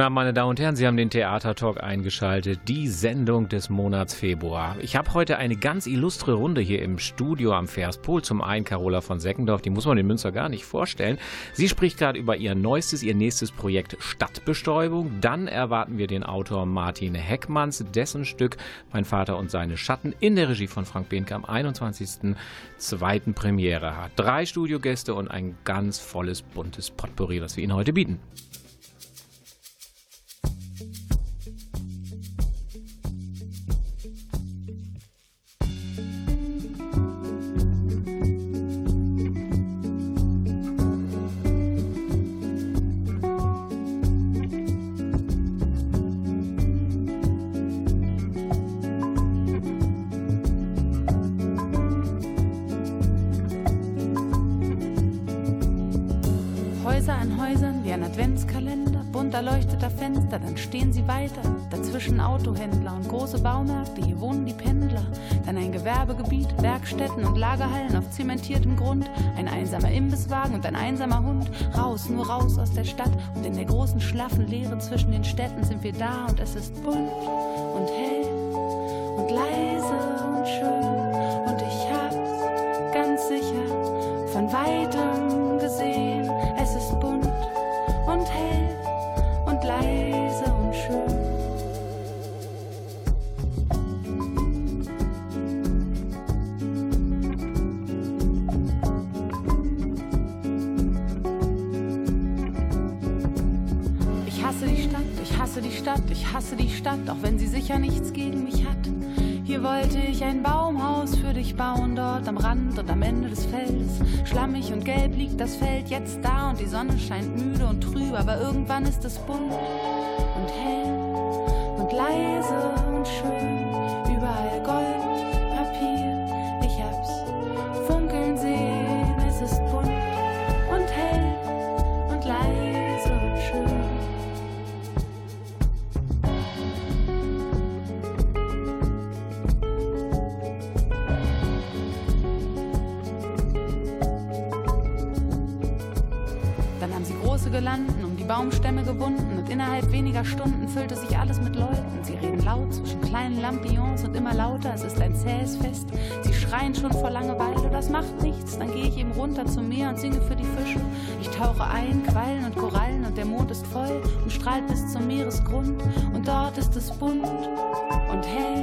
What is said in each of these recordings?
Guten Abend, meine Damen und Herren. Sie haben den Theatertalk eingeschaltet, die Sendung des Monats Februar. Ich habe heute eine ganz illustre Runde hier im Studio am Verspol. Zum einen Carola von Seckendorf, die muss man in Münster gar nicht vorstellen. Sie spricht gerade über ihr neuestes, ihr nächstes Projekt Stadtbestäubung. Dann erwarten wir den Autor Martin Heckmanns, dessen Stück Mein Vater und seine Schatten in der Regie von Frank Behnke am 21.02. Premiere hat. Drei Studiogäste und ein ganz volles, buntes Potpourri, was wir Ihnen heute bieten. Dazwischen Autohändler und große Baumärkte, hier wohnen die Pendler. Dann ein Gewerbegebiet, Werkstätten und Lagerhallen auf zementiertem Grund. Ein einsamer Imbisswagen und ein einsamer Hund. Raus, nur raus aus der Stadt. Und in der großen, schlaffen Leere zwischen den Städten sind wir da und es ist bunt und hell und leise und schön. Und ich hab's ganz sicher von weitem ich hasse die Stadt, auch wenn sie sicher nichts gegen mich hat. Hier wollte ich ein Baumhaus für dich bauen, dort am Rand und am Ende des Feldes. Schlammig und gelb liegt das Feld jetzt da und die Sonne scheint müde und trüb, aber irgendwann ist es bunt und hell und leise und schön. Schreien schon vor Langeweile. Das macht nichts. Dann gehe ich eben runter zum Meer und singe für die Fische. Ich tauche ein, Quallen und Korallen und der Mond ist voll und strahlt bis zum Meeresgrund. Und dort ist es bunt und hell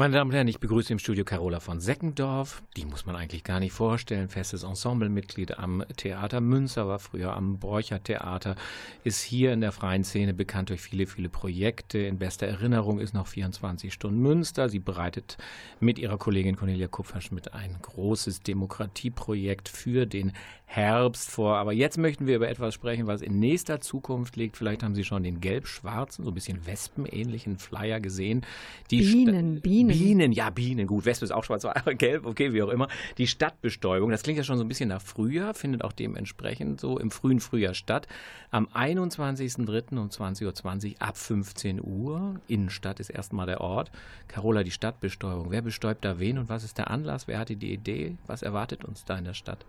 Meine Damen und Herren, ich begrüße im Studio Carola von Seckendorf. Die muss man eigentlich gar nicht vorstellen. Festes Ensemblemitglied am Theater Münster, war früher am Borcher Theater, ist hier in der freien Szene bekannt durch viele, viele Projekte. In bester Erinnerung ist noch 24 Stunden Münster. Sie bereitet mit ihrer Kollegin Cornelia Kupfersch mit ein großes Demokratieprojekt für den Herbst vor. Aber jetzt möchten wir über etwas sprechen, was in nächster Zukunft liegt. Vielleicht haben Sie schon den gelb-schwarzen, so ein bisschen wespenähnlichen Flyer gesehen. Die Bienen, Bienen. Bienen, ja, Bienen, gut. Wespe ist auch schwarz, aber gelb, okay, wie auch immer. Die Stadtbestäubung, das klingt ja schon so ein bisschen nach Frühjahr, findet auch dementsprechend so im frühen Frühjahr statt. Am 21.03. um 20.20 Uhr ab 15 Uhr. Innenstadt ist erstmal der Ort. Carola, die Stadtbestäubung. Wer bestäubt da wen und was ist der Anlass? Wer hatte die Idee? Was erwartet uns da in der Stadt?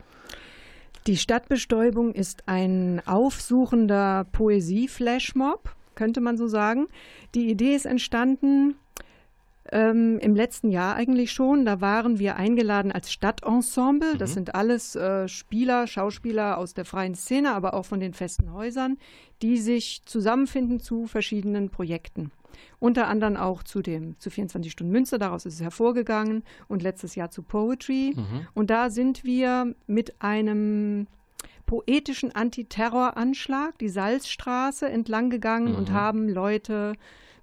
Die Stadtbestäubung ist ein aufsuchender Poesie-Flashmob, könnte man so sagen. Die Idee ist entstanden ähm, im letzten Jahr eigentlich schon. Da waren wir eingeladen als Stadtensemble. Das mhm. sind alles äh, Spieler, Schauspieler aus der freien Szene, aber auch von den festen Häusern, die sich zusammenfinden zu verschiedenen Projekten. Unter anderem auch zu dem zu 24 Stunden Münster, daraus ist es hervorgegangen und letztes Jahr zu Poetry. Mhm. Und da sind wir mit einem poetischen Antiterroranschlag die Salzstraße entlang gegangen mhm. und haben Leute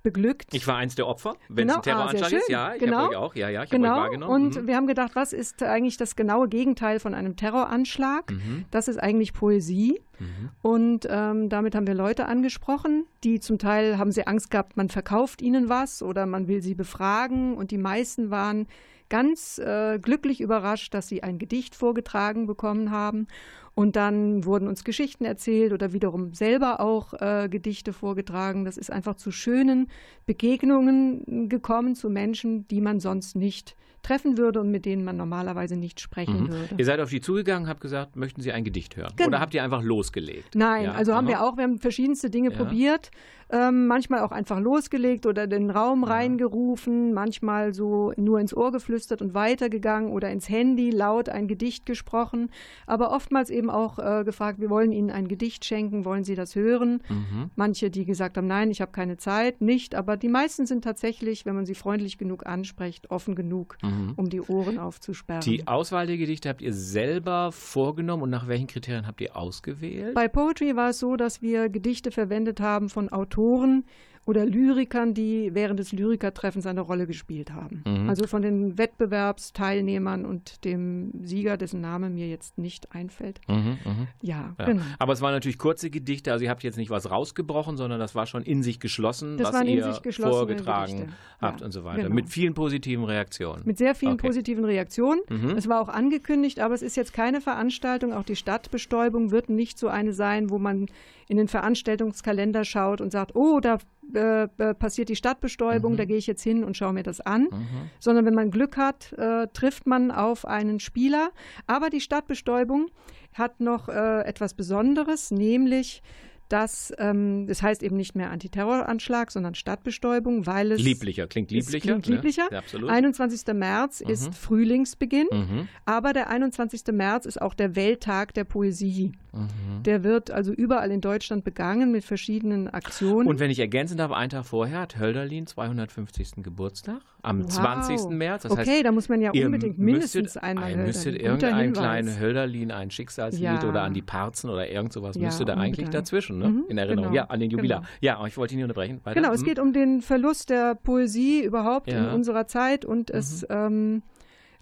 beglückt. Ich war eins der Opfer, wenn genau. es ein Terroranschlag ah, ist. Ja, ich genau. habe euch auch. Ja, ja, ich genau. habe euch wahrgenommen. Und mhm. wir haben gedacht, was ist eigentlich das genaue Gegenteil von einem Terroranschlag? Mhm. Das ist eigentlich Poesie. Mhm. Und ähm, damit haben wir Leute angesprochen, die zum Teil haben sie Angst gehabt, man verkauft ihnen was oder man will sie befragen. Und die meisten waren ganz äh, glücklich überrascht, dass sie ein Gedicht vorgetragen bekommen haben. Und dann wurden uns Geschichten erzählt oder wiederum selber auch äh, Gedichte vorgetragen. Das ist einfach zu schönen Begegnungen gekommen zu Menschen, die man sonst nicht treffen würde und mit denen man normalerweise nicht sprechen mhm. würde. Ihr seid auf die zugegangen, habt gesagt, möchten Sie ein Gedicht hören? Genau. Oder habt ihr einfach losgelegt? Nein, ja. also haben wir auch, wir haben verschiedenste Dinge ja. probiert ähm, manchmal auch einfach losgelegt oder den Raum ja. reingerufen, manchmal so nur ins Ohr geflüstert und weitergegangen oder ins Handy laut ein Gedicht gesprochen, aber oftmals eben auch äh, gefragt, wir wollen Ihnen ein Gedicht schenken, wollen Sie das hören? Mhm. Manche, die gesagt haben, nein, ich habe keine Zeit, nicht, aber die meisten sind tatsächlich, wenn man sie freundlich genug anspricht, offen genug, mhm. um die Ohren aufzusperren. Die Auswahl der Gedichte habt ihr selber vorgenommen und nach welchen Kriterien habt ihr ausgewählt? Bei Poetry war es so, dass wir Gedichte verwendet haben von Autoren, Autoren oder Lyrikern, die während des Lyrikertreffens eine Rolle gespielt haben. Mhm. Also von den Wettbewerbsteilnehmern und dem Sieger, dessen Name mir jetzt nicht einfällt. Mhm, mh. ja, ja, genau. Aber es waren natürlich kurze Gedichte, also ihr habt jetzt nicht was rausgebrochen, sondern das war schon in sich geschlossen, das was ihr vorgetragen habt ja, und so weiter. Genau. Mit vielen positiven Reaktionen. Mit sehr vielen okay. positiven Reaktionen. Mhm. Es war auch angekündigt, aber es ist jetzt keine Veranstaltung. Auch die Stadtbestäubung wird nicht so eine sein, wo man in den Veranstaltungskalender schaut und sagt, oh, da äh, äh, passiert die Stadtbestäubung, mhm. da gehe ich jetzt hin und schaue mir das an. Mhm. Sondern wenn man Glück hat, äh, trifft man auf einen Spieler. Aber die Stadtbestäubung hat noch äh, etwas Besonderes, nämlich dass ähm, das heißt eben nicht mehr Antiterroranschlag, sondern Stadtbestäubung, weil es lieblicher klingt lieblicher. Klingt lieblicher. Ne? Ja, absolut. 21. März mhm. ist Frühlingsbeginn, mhm. aber der 21. März ist auch der Welttag der Poesie. Mhm. Der wird also überall in Deutschland begangen mit verschiedenen Aktionen. Und wenn ich ergänzen darf, einen Tag vorher hat Hölderlin 250. Geburtstag am wow. 20. März. Das okay, heißt, da muss man ja unbedingt mindestens einmal Ihr müsstet irgendein kleines Hölderlin, ein Schicksalslied ja. oder an die Parzen oder irgend sowas ja, müsste da eigentlich dazwischen, ne? Mhm, in Erinnerung. Genau, ja, an den Jubilar. Genau. Ja, ich wollte ihn nicht unterbrechen. Weiter. Genau, es mhm. geht um den Verlust der Poesie überhaupt ja. in unserer Zeit und es mhm. ähm,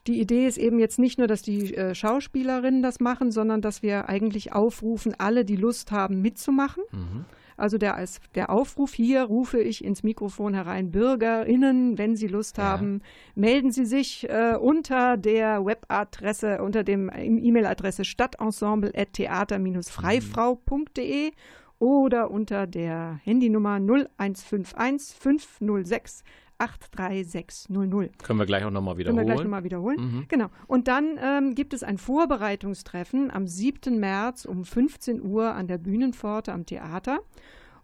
die Idee ist eben jetzt nicht nur, dass die äh, Schauspielerinnen das machen, sondern dass wir eigentlich aufrufen, alle, die Lust haben, mitzumachen. Mhm. Also der, der Aufruf hier rufe ich ins Mikrofon herein, BürgerInnen, wenn Sie Lust ja. haben, melden Sie sich äh, unter der Webadresse, unter dem E-Mail-Adresse stadtensemble.theater-freifrau.de oder unter der Handynummer 0151 506 83600. Können wir gleich auch nochmal wiederholen. Können wir gleich nochmal wiederholen. Mhm. Genau. Und dann ähm, gibt es ein Vorbereitungstreffen am 7. März um 15 Uhr an der Bühnenpforte am Theater.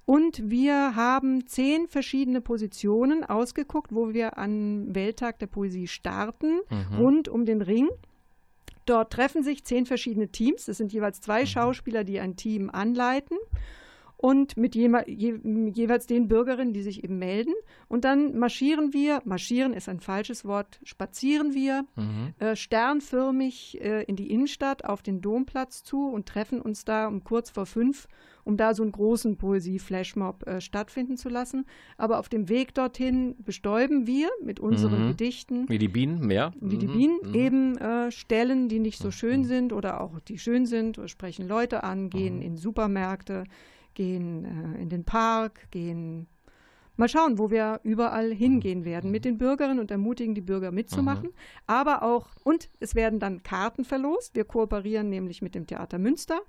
Und wir haben zehn verschiedene Positionen ausgeguckt, wo wir am Welttag der Poesie starten, mhm. rund um den Ring. Dort treffen sich zehn verschiedene Teams. Es sind jeweils zwei mhm. Schauspieler, die ein Team anleiten und mit je, je, jeweils den Bürgerinnen, die sich eben melden. Und dann marschieren wir, marschieren ist ein falsches Wort, spazieren wir mhm. äh, sternförmig äh, in die Innenstadt auf den Domplatz zu und treffen uns da um kurz vor fünf, um da so einen großen Poesie-Flashmob äh, stattfinden zu lassen. Aber auf dem Weg dorthin bestäuben wir mit unseren mhm. Gedichten. Wie die Bienen, mehr. Wie mhm. die Bienen, mhm. eben äh, Stellen, die nicht so mhm. schön sind oder auch die schön sind, sprechen Leute an, gehen mhm. in Supermärkte gehen äh, in den Park, gehen mal schauen, wo wir überall hingehen werden mit den Bürgerinnen und ermutigen die Bürger mitzumachen. Mhm. Aber auch, und es werden dann Karten verlost. Wir kooperieren nämlich mit dem Theater Münster,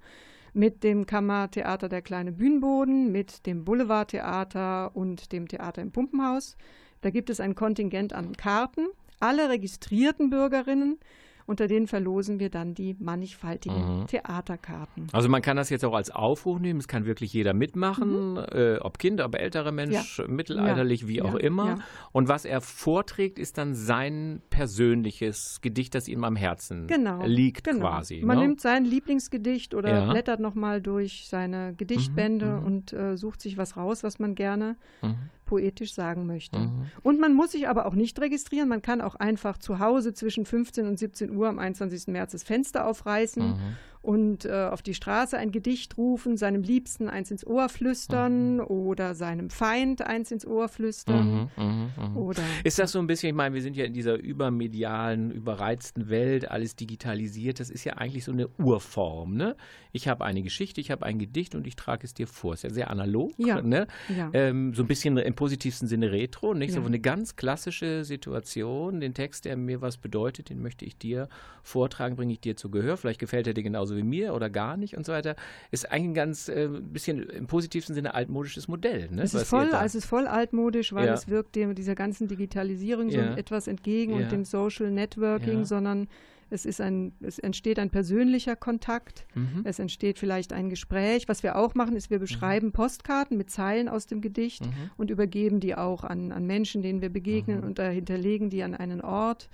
mit dem Kammertheater Der kleine Bühnenboden, mit dem Boulevardtheater und dem Theater im Pumpenhaus. Da gibt es ein Kontingent an Karten. Alle registrierten Bürgerinnen Unter denen verlosen wir dann die mannigfaltigen mhm. Theaterkarten. Also man kann das jetzt auch als Aufruf nehmen, es kann wirklich jeder mitmachen, mhm. äh, ob Kind, ob älterer Mensch, ja. mittelalterlich, ja. wie ja. auch immer. Und was er vorträgt, ist dann sein persönliches Gedicht, das ihm am Herzen genau. liegt genau. quasi. Man ne? nimmt sein Lieblingsgedicht oder blättert nochmal durch seine Gedichtbände mhm. mhm. und äh, sucht sich was raus, was man gerne mhm poetisch sagen möchte. Mhm. Und man muss sich aber auch nicht registrieren. Man kann auch einfach zu Hause zwischen 15 und 17 Uhr am 21. März das Fenster aufreißen mhm und äh, auf die Straße ein Gedicht rufen, seinem Liebsten eins ins Ohr flüstern mhm. oder seinem Feind eins ins Ohr flüstern. Mhm, mh, mh. Oder, ist das so ein bisschen, ich meine, wir sind ja in dieser übermedialen, überreizten Welt, alles digitalisiert, das ist ja eigentlich so eine Urform. Ne? Ich habe eine Geschichte, ich habe ein Gedicht und ich trage es dir vor. Ist ja sehr analog, ja. Ne? Ja. Ähm, so ein bisschen im positivsten Sinne retro, nicht? Ja. So eine ganz klassische Situation, den Text, der mir was bedeutet, den möchte ich dir vortragen, bringe ich dir zu Gehör. Vielleicht gefällt er dir genauso genauso wie mir oder gar nicht und so weiter, ist eigentlich ein ganz äh, bisschen im positivsten Sinne altmodisches Modell. Ne? Es, ist voll, es ist voll altmodisch, weil ja. es wirkt dem, dieser ganzen Digitalisierung so ja. etwas entgegen ja. und dem Social Networking, sondern es, ist ein, es entsteht ein persönlicher Kontakt, mhm. es entsteht vielleicht ein Gespräch. Was wir auch machen, ist, wir beschreiben mhm. Postkarten mit Zeilen aus dem Gedicht mhm. und übergeben die auch an, an Menschen, denen wir begegnen mhm. und da hinterlegen die an einen Ort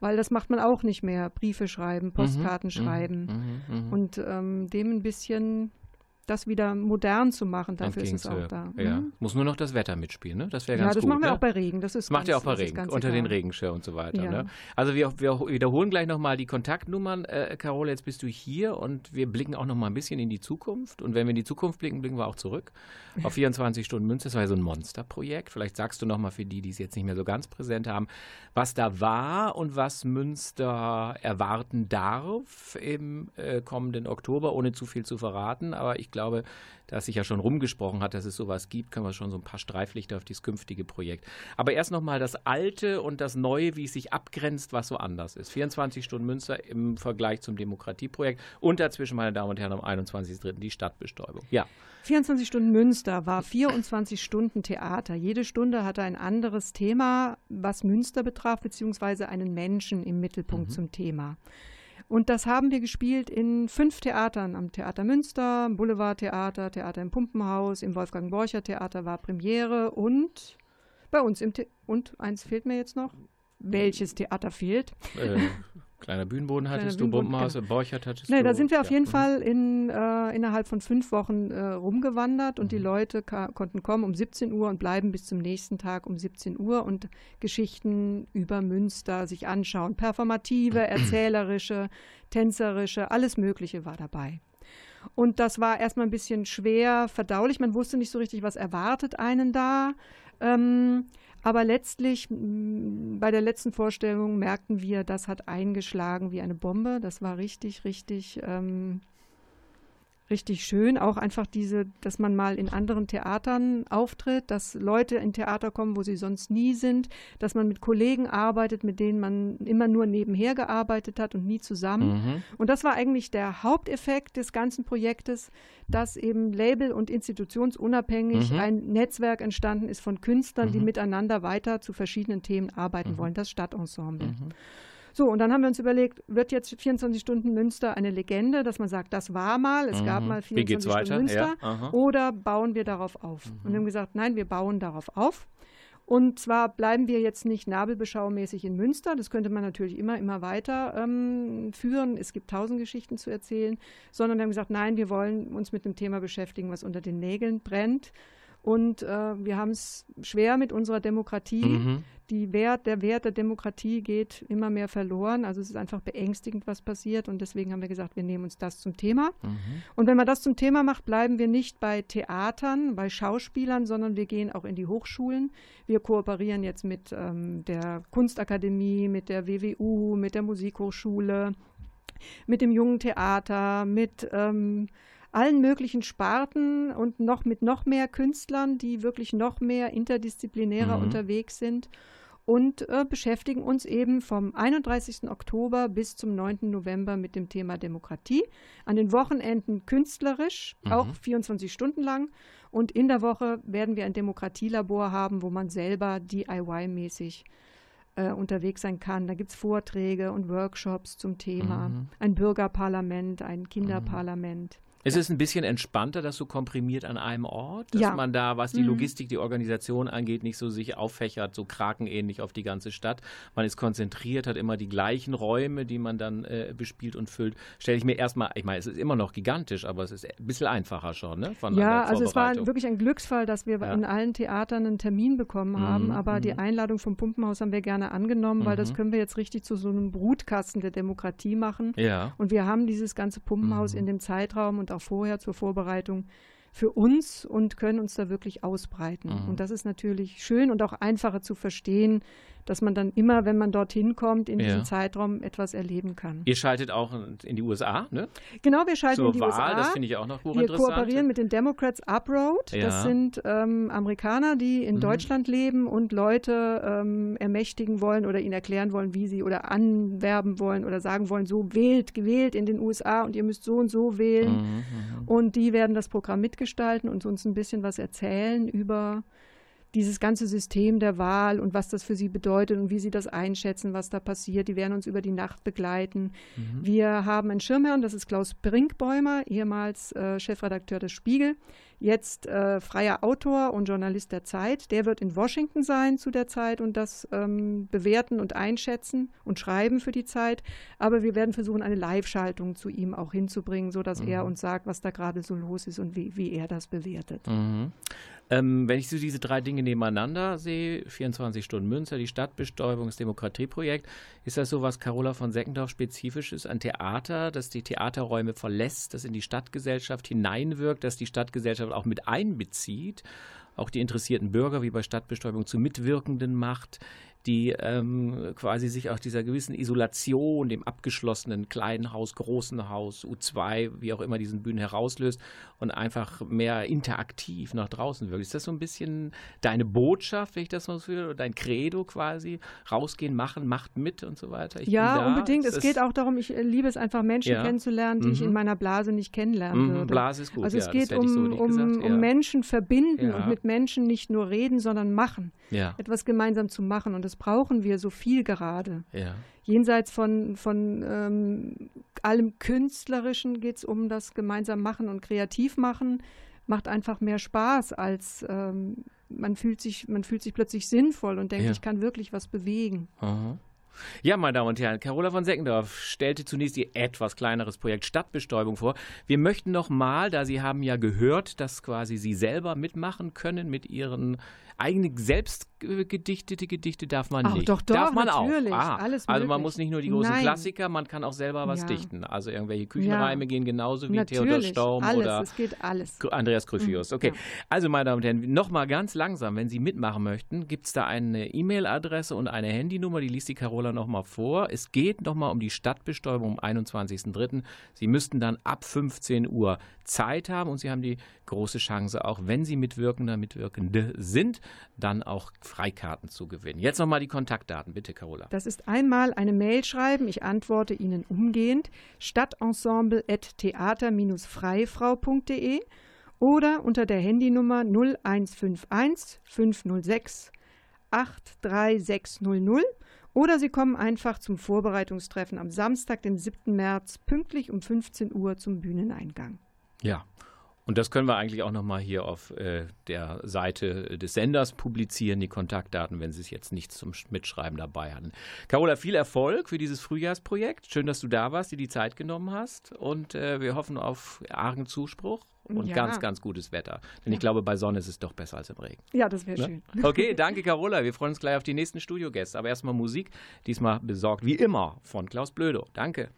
weil das macht man auch nicht mehr. Briefe schreiben, mhm, Postkarten mhm, schreiben. Mhm, mhm, und ähm, dem ein bisschen das wieder modern zu machen. Dafür ist es auch da. Ja. Mhm. Muss nur noch das Wetter mitspielen, ne? Das wäre ganz gut. Ja, das machen wir ne? auch bei Regen. Das ist macht ihr auch bei Regen, unter egal. den Regenschirr und so weiter. Ja. Ne? Also wir, wir, wiederholen gleich nochmal die Kontaktnummern. Äh, Carole, jetzt bist du hier und wir blicken auch nochmal ein bisschen in die Zukunft. Und wenn wir in die Zukunft blicken, blicken wir auch zurück auf 24 Stunden Münze. Das war ja so ein Monsterprojekt. Vielleicht sagst du nochmal für die, die es jetzt nicht mehr so ganz präsent haben, was da war und was Münster erwarten darf im äh, kommenden Oktober, ohne zu viel zu verraten. Aber ich glaube, da sich ja schon rumgesprochen hat, dass es sowas gibt, können wir schon so ein paar Streiflichter auf dieses künftige Projekt. Aber erst nochmal das Alte und das Neue, wie es sich abgrenzt, was so anders ist. 24 Stunden Münster im Vergleich zum Demokratieprojekt und dazwischen, meine Damen und Herren, am 21.03. die Stadtbestäubung. Ja. 24 Stunden Münster war 24 Stunden Theater. Jede Stunde hatte ein anderes Thema, was Münster betraf, beziehungsweise einen Menschen im Mittelpunkt mhm. zum Thema. Und das haben wir gespielt in fünf Theatern. Am Theater Münster, am Boulevardtheater, Theater im Pumpenhaus, im Wolfgang Borcher Theater war Premiere und bei uns im The und eins fehlt mir jetzt noch. Welches Theater fehlt? Äh, Kleiner Bühnenboden hattest Kleiner du, Bombenhaus, genau. Borchert hattest nee, du. Da sind wir auf jeden Fall in, äh, innerhalb von fünf Wochen äh, rumgewandert und mhm. die Leute konnten kommen um 17 Uhr und bleiben bis zum nächsten Tag um 17 Uhr und Geschichten über Münster sich anschauen. Performative, erzählerische, tänzerische, alles Mögliche war dabei. Und das war erstmal ein bisschen schwer verdaulich. Man wusste nicht so richtig, was erwartet einen da. Ähm, aber letztlich, bei der letzten Vorstellung merkten wir, das hat eingeschlagen wie eine Bombe. Das war richtig, richtig ähm, richtig schön. Auch einfach diese, dass man mal in anderen Theatern auftritt, dass Leute in Theater kommen, wo sie sonst nie sind, dass man mit Kollegen arbeitet, mit denen man immer nur nebenher gearbeitet hat und nie zusammen. Mhm. Und das war eigentlich der Haupteffekt des ganzen Projektes, dass eben Label- und institutionsunabhängig mhm. ein Netzwerk entstanden ist von Künstlern, mhm. die miteinander weiter zu verschiedenen Themen arbeiten mhm. wollen, das Stadtensemble. So, und dann haben wir uns überlegt, wird jetzt 24 Stunden Münster eine Legende, dass man sagt, das war mal, es mhm. gab mal 24 Stunden? Münster, ja. oder bauen wir darauf auf? Mhm. Und wir haben gesagt, nein, wir bauen darauf auf. Und zwar bleiben wir jetzt nicht nabelbeschaumäßig in Münster, das könnte man natürlich immer, immer weiter ähm, führen. Es gibt tausend Geschichten zu erzählen, sondern wir haben gesagt, nein, wir wollen uns mit dem Thema beschäftigen, was unter den Nägeln brennt. Und äh, wir haben es schwer mit unserer Demokratie. Mhm. Die Wert, der Wert der Demokratie geht immer mehr verloren. Also es ist einfach beängstigend, was passiert. Und deswegen haben wir gesagt, wir nehmen uns das zum Thema. Mhm. Und wenn man das zum Thema macht, bleiben wir nicht bei Theatern, bei Schauspielern, sondern wir gehen auch in die Hochschulen. Wir kooperieren jetzt mit ähm, der Kunstakademie, mit der WWU, mit der Musikhochschule, mit dem Jungen Theater, mit ähm, allen möglichen Sparten und noch mit noch mehr Künstlern, die wirklich noch mehr interdisziplinärer mhm. unterwegs sind und äh, beschäftigen uns eben vom 31. Oktober bis zum 9. November mit dem Thema Demokratie. An den Wochenenden künstlerisch, mhm. auch 24 Stunden lang. Und in der Woche werden wir ein Demokratielabor haben, wo man selber DIY-mäßig äh, unterwegs sein kann. Da gibt es Vorträge und Workshops zum Thema. Mhm. Ein Bürgerparlament, ein Kinderparlament. Mhm. Es ist ein bisschen entspannter, das so komprimiert an einem Ort, dass ja. man da, was die mhm. Logistik, die Organisation angeht, nicht so sich auffächert, so krakenähnlich auf die ganze Stadt. Man ist konzentriert, hat immer die gleichen Räume, die man dann äh, bespielt und füllt. Stelle ich mir erstmal, ich meine, es ist immer noch gigantisch, aber es ist ein bisschen einfacher schon, ne? Von ja, also es war wirklich ein Glücksfall, dass wir ja. in allen Theatern einen Termin bekommen haben, mhm. aber die mhm. Einladung vom Pumpenhaus haben wir gerne angenommen, mhm. weil das mhm. können wir jetzt richtig zu so einem Brutkasten der Demokratie machen. Ja. Und wir haben dieses ganze Pumpenhaus mhm. in dem Zeitraum und auch vorher zur Vorbereitung für uns und können uns da wirklich ausbreiten. Mhm. Und das ist natürlich schön und auch einfacher zu verstehen, dass man dann immer, wenn man dorthin kommt, in ja. diesem Zeitraum etwas erleben kann. Ihr schaltet auch in die USA, ne? Genau, wir schalten Zur in die Wahl, USA. Das finde ich auch noch Wir kooperieren mit den Democrats Uproad. Ja. Das sind ähm, Amerikaner, die in mhm. Deutschland leben und Leute ähm, ermächtigen wollen oder ihnen erklären wollen, wie sie oder anwerben wollen oder sagen wollen, so wählt, gewählt in den USA und ihr müsst so und so wählen. Mhm, mhm. und die werden das Programm mitgestalten und uns ein bisschen was erzählen über dieses ganze System der Wahl und was das für sie bedeutet und wie sie das einschätzen, was da passiert. Die werden uns über die Nacht begleiten. Mhm. Wir haben einen Schirmherrn, das ist Klaus Brinkbäumer, ehemals äh, Chefredakteur des Spiegel, jetzt äh, freier Autor und Journalist der Zeit. Der wird in Washington sein zu der Zeit und das ähm, bewerten und einschätzen und schreiben für die Zeit. Aber wir werden versuchen, eine Live-Schaltung zu ihm auch hinzubringen, sodass mhm. er uns sagt, was da gerade so los ist und wie, wie er das bewertet. Mhm. Ähm, wenn ich so diese drei Dinge nebeneinander sehe, 24 Stunden Münster, die Stadtbestäubung, das Demokratieprojekt, ist das so, was Carola von Seckendorf spezifisch ist, ein Theater, das die Theaterräume verlässt, das in die Stadtgesellschaft hineinwirkt, das die Stadtgesellschaft auch mit einbezieht, auch die interessierten Bürger wie bei Stadtbestäubung zu Mitwirkenden macht, die ähm, quasi sich aus dieser gewissen Isolation, dem abgeschlossenen kleinen Haus, großen Haus, U2, wie auch immer diesen Bühnen herauslöst und einfach mehr interaktiv nach draußen wirkt. Ist das so ein bisschen deine Botschaft, wenn ich das so fühle, oder dein Credo quasi? Rausgehen, machen, macht mit und so weiter? Ich ja, unbedingt. es geht auch darum, ich äh, liebe es einfach, Menschen ja. kennenzulernen, die mhm. ich in mhm. meiner Blase nicht kennenlernen mhm, würde. Blase ist gut. Also es ja, geht um, so um, um Menschen verbinden und mit Menschen nicht nur reden, sondern machen. Etwas gemeinsam zu machen. Und das brauchen wir so viel gerade. Ja. Jenseits von, von ähm, allem Künstlerischen geht es um das gemeinsam machen und kreativ machen. Macht einfach mehr Spaß, als ähm, man fühlt sich, man fühlt sich plötzlich sinnvoll und denkt, ja. ich kann wirklich was bewegen. Aha. Ja, meine Damen und Herren, Carola von Seckendorf stellte zunächst ihr etwas kleineres Projekt Stadtbestäubung vor. Wir möchten noch mal, da Sie haben ja gehört, dass quasi Sie selber mitmachen können mit Ihren eigene selbst gedichtete Gedichte darf man Ach, nicht. Doch, doch, darf man natürlich. auch. Ah, Alles also man muss nicht nur die großen Nein. Klassiker, man kann auch selber was ja. dichten. Also irgendwelche Küchenreime ja. gehen genauso wie natürlich. Theodor Storm alles, oder es geht alles. Andreas Gryphius. Mhm. Okay, ja. also meine Damen und Herren, nochmal ganz langsam, wenn Sie mitmachen möchten, gibt es da eine E-Mail-Adresse und eine Handynummer, die liest die Carola nochmal vor. Es geht nochmal um die Stadtbestäubung am 21.03. Sie müssten dann ab 15 Uhr Zeit haben und Sie haben die große Chance, auch wenn Sie Mitwirkender, Mitwirkende sind, dann auch Freikarten zu gewinnen. Jetzt nochmal die Kontaktdaten, bitte, Carola. Das ist einmal eine Mail schreiben, ich antworte Ihnen umgehend, stadtensemble.theater-freifrau.de oder unter der Handynummer 0151 506 83600 oder Sie kommen einfach zum Vorbereitungstreffen am Samstag, den 7. März, pünktlich um 15 Uhr zum Bühneneingang. Ja, und das können wir eigentlich auch nochmal hier auf äh, der Seite des Senders publizieren, die Kontaktdaten, wenn Sie es jetzt nicht zum Mitschreiben dabei hatten. Carola, viel Erfolg für dieses Frühjahrsprojekt. Schön, dass du da warst, dir die Zeit genommen hast. Und äh, wir hoffen auf argen Zuspruch und ja. ganz, ganz gutes Wetter. Denn ja. ich glaube, bei Sonne ist es doch besser als im Regen. Ja, das wäre ne? schön. Okay, danke Carola. Wir freuen uns gleich auf die nächsten Studiogäste. Aber erstmal Musik, diesmal besorgt wie immer von Klaus Blödo. Danke.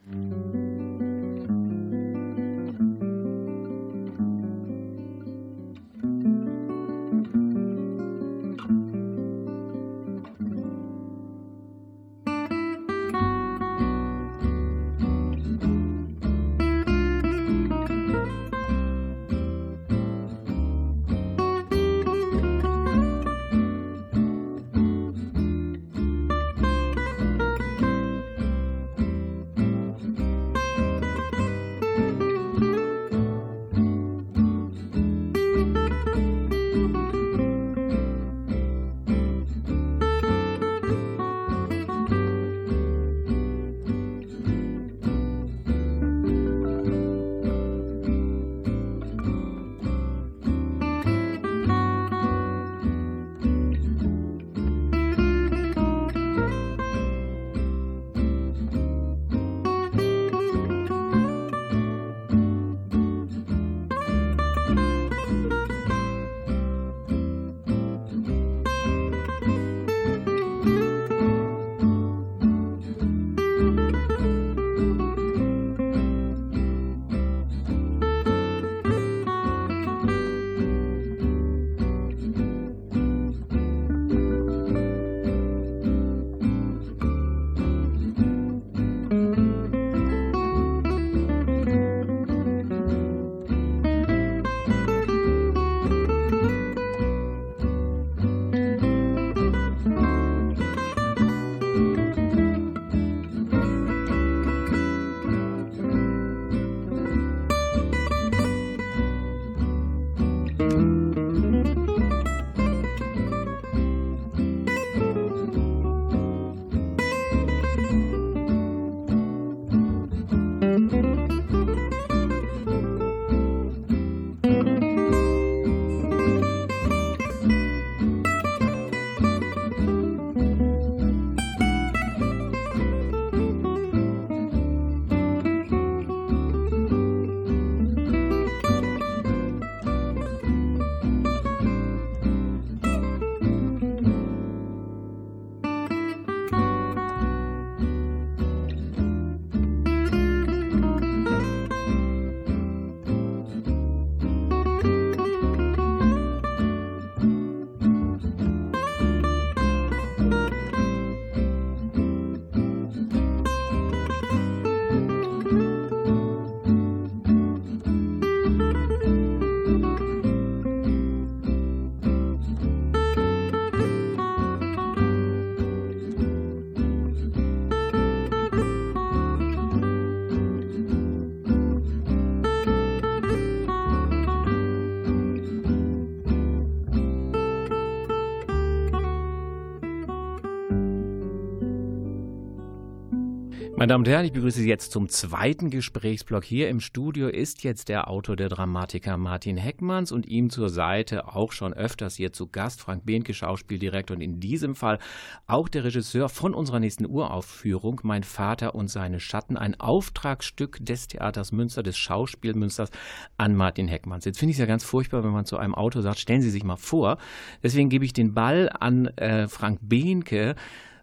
Meine Damen und Herren, ich begrüße Sie jetzt zum zweiten Gesprächsblock. Hier im Studio ist jetzt der Autor der Dramatiker Martin Heckmanns und ihm zur Seite auch schon öfters hier zu Gast Frank Behnke, Schauspieldirektor und in diesem Fall auch der Regisseur von unserer nächsten Uraufführung, Mein Vater und seine Schatten, ein Auftragsstück des Theaters Münster, des Schauspielmünsters an Martin Heckmanns. Jetzt finde ich es ja ganz furchtbar, wenn man zu einem Autor sagt, stellen Sie sich mal vor. Deswegen gebe ich den Ball an äh, Frank Behnke.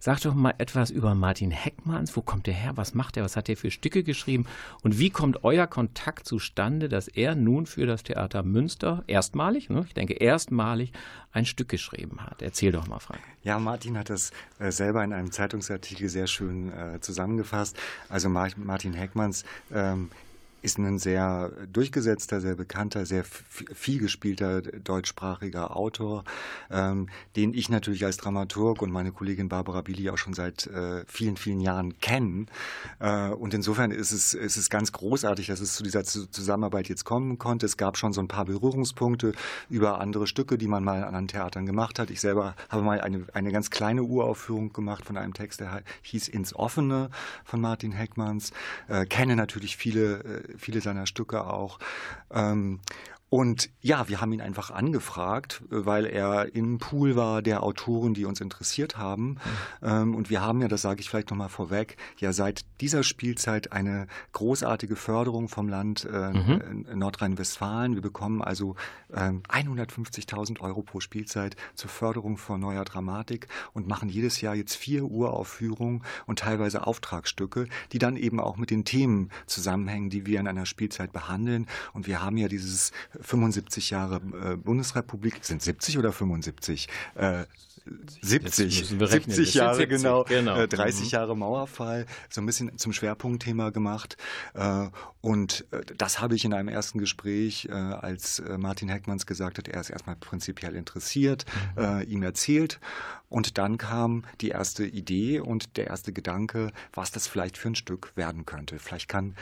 Sag doch mal etwas über Martin Heckmanns. Wo kommt er her? Was macht er? Was hat er für Stücke geschrieben? Und wie kommt euer Kontakt zustande, dass er nun für das Theater Münster erstmalig, ne, ich denke erstmalig, ein Stück geschrieben hat? Erzähl doch mal, Frank. Ja, Martin hat das äh, selber in einem Zeitungsartikel sehr schön äh, zusammengefasst. Also Martin Heckmanns ähm, ist ein sehr durchgesetzter, sehr bekannter, sehr viel gespielter deutschsprachiger Autor, ähm, den ich natürlich als Dramaturg und meine Kollegin Barbara Billy auch schon seit äh, vielen, vielen Jahren kennen. Äh, und insofern ist es, ist es ganz großartig, dass es zu dieser Zusammenarbeit jetzt kommen konnte. Es gab schon so ein paar Berührungspunkte über andere Stücke, die man mal an anderen Theatern gemacht hat. Ich selber habe mal eine, eine ganz kleine Uraufführung gemacht von einem Text, der hieß Ins Offene von Martin Heckmanns. Äh, kenne natürlich viele äh, viele seiner Stücke auch. Ähm, und ja, wir haben ihn einfach angefragt, weil er im Pool war der Autoren, die uns interessiert haben. Mhm. Und wir haben ja, das sage ich vielleicht nochmal vorweg, ja seit dieser Spielzeit eine großartige Förderung vom Land äh, mhm. Nordrhein-Westfalen. Wir bekommen also äh, 150.000 Euro pro Spielzeit zur Förderung von neuer Dramatik und machen jedes Jahr jetzt vier Uraufführungen und teilweise Auftragsstücke, die dann eben auch mit den Themen zusammenhängen, die wir in einer Spielzeit behandeln. Und wir haben ja dieses 75 Jahre äh, Bundesrepublik, sind 70 oder 75? Äh, 70, 70 Jahre 70, genau, genau. Äh, 30 mhm. Jahre Mauerfall, so ein bisschen zum Schwerpunktthema gemacht. Äh, und äh, das habe ich in einem ersten Gespräch, äh, als äh, Martin Heckmanns gesagt hat, er ist erstmal prinzipiell interessiert, mhm. ihm erzählt. Und dann kam die erste Idee und der erste Gedanke, was das vielleicht für ein Stück werden könnte. Vielleicht kann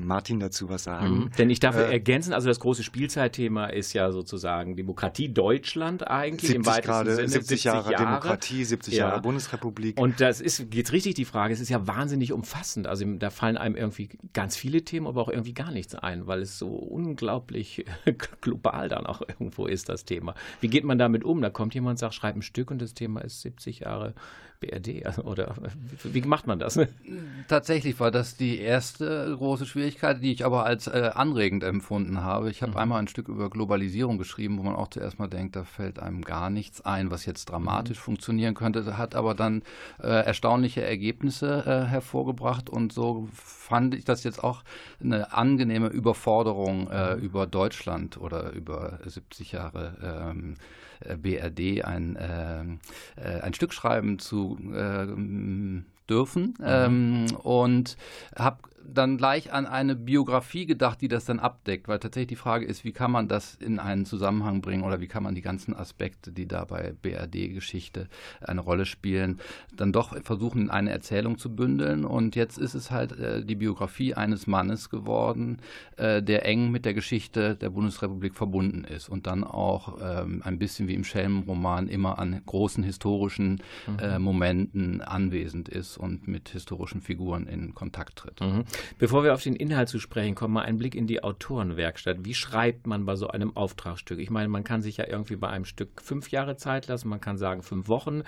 Martin dazu was sagen. Mhm. Denn ich darf ergänzen, also das große Spielzeitthema ist ja sozusagen Demokratie Deutschland eigentlich 70 im weitesten Grade, Sinne. 70 Jahre, Jahre Demokratie, 70 ja. Jahre Bundesrepublik. Und das ist jetzt richtig die Frage, es ist ja wahnsinnig umfassend. Also da fallen einem irgendwie ganz viele Themen, aber auch irgendwie gar nichts ein, weil es so unglaublich global dann auch irgendwo ist, das Thema. Wie geht man damit um? Da kommt jemand und sagt, schreib ein Stück und das Thema ist 70 Jahre BRD? Also, oder wie macht man das? Tatsächlich war das die erste große Schwierigkeit, die ich aber als äh, anregend empfunden habe. Ich habe mhm. einmal ein Stück über Globalisierung geschrieben, wo man auch zuerst mal denkt, da fällt einem gar nichts ein, was jetzt dramatisch mhm. funktionieren könnte, hat aber dann äh, erstaunliche Ergebnisse äh, hervorgebracht und so fand ich das jetzt auch eine angenehme Überforderung äh, mhm. über Deutschland oder über 70 Jahre ähm, äh, BRD ein, äh, äh, ein Stück schreiben zu äh, dürfen mhm. ähm, und habe dann gleich an eine Biografie gedacht, die das dann abdeckt, weil tatsächlich die Frage ist, wie kann man das in einen Zusammenhang bringen oder wie kann man die ganzen Aspekte, die da bei BRD-Geschichte eine Rolle spielen, dann doch versuchen, in eine Erzählung zu bündeln. Und jetzt ist es halt äh, die Biografie eines Mannes geworden, äh, der eng mit der Geschichte der Bundesrepublik verbunden ist und dann auch ähm, ein bisschen wie im Schelmenroman immer an großen historischen äh, mhm. Momenten anwesend ist und mit historischen Figuren in Kontakt tritt. Mhm. Bevor wir auf den Inhalt zu sprechen kommen, mal ein Blick in die Autorenwerkstatt. Wie schreibt man bei so einem Auftragsstück? Ich meine, man kann sich ja irgendwie bei einem Stück fünf Jahre Zeit lassen, man kann sagen fünf Wochen,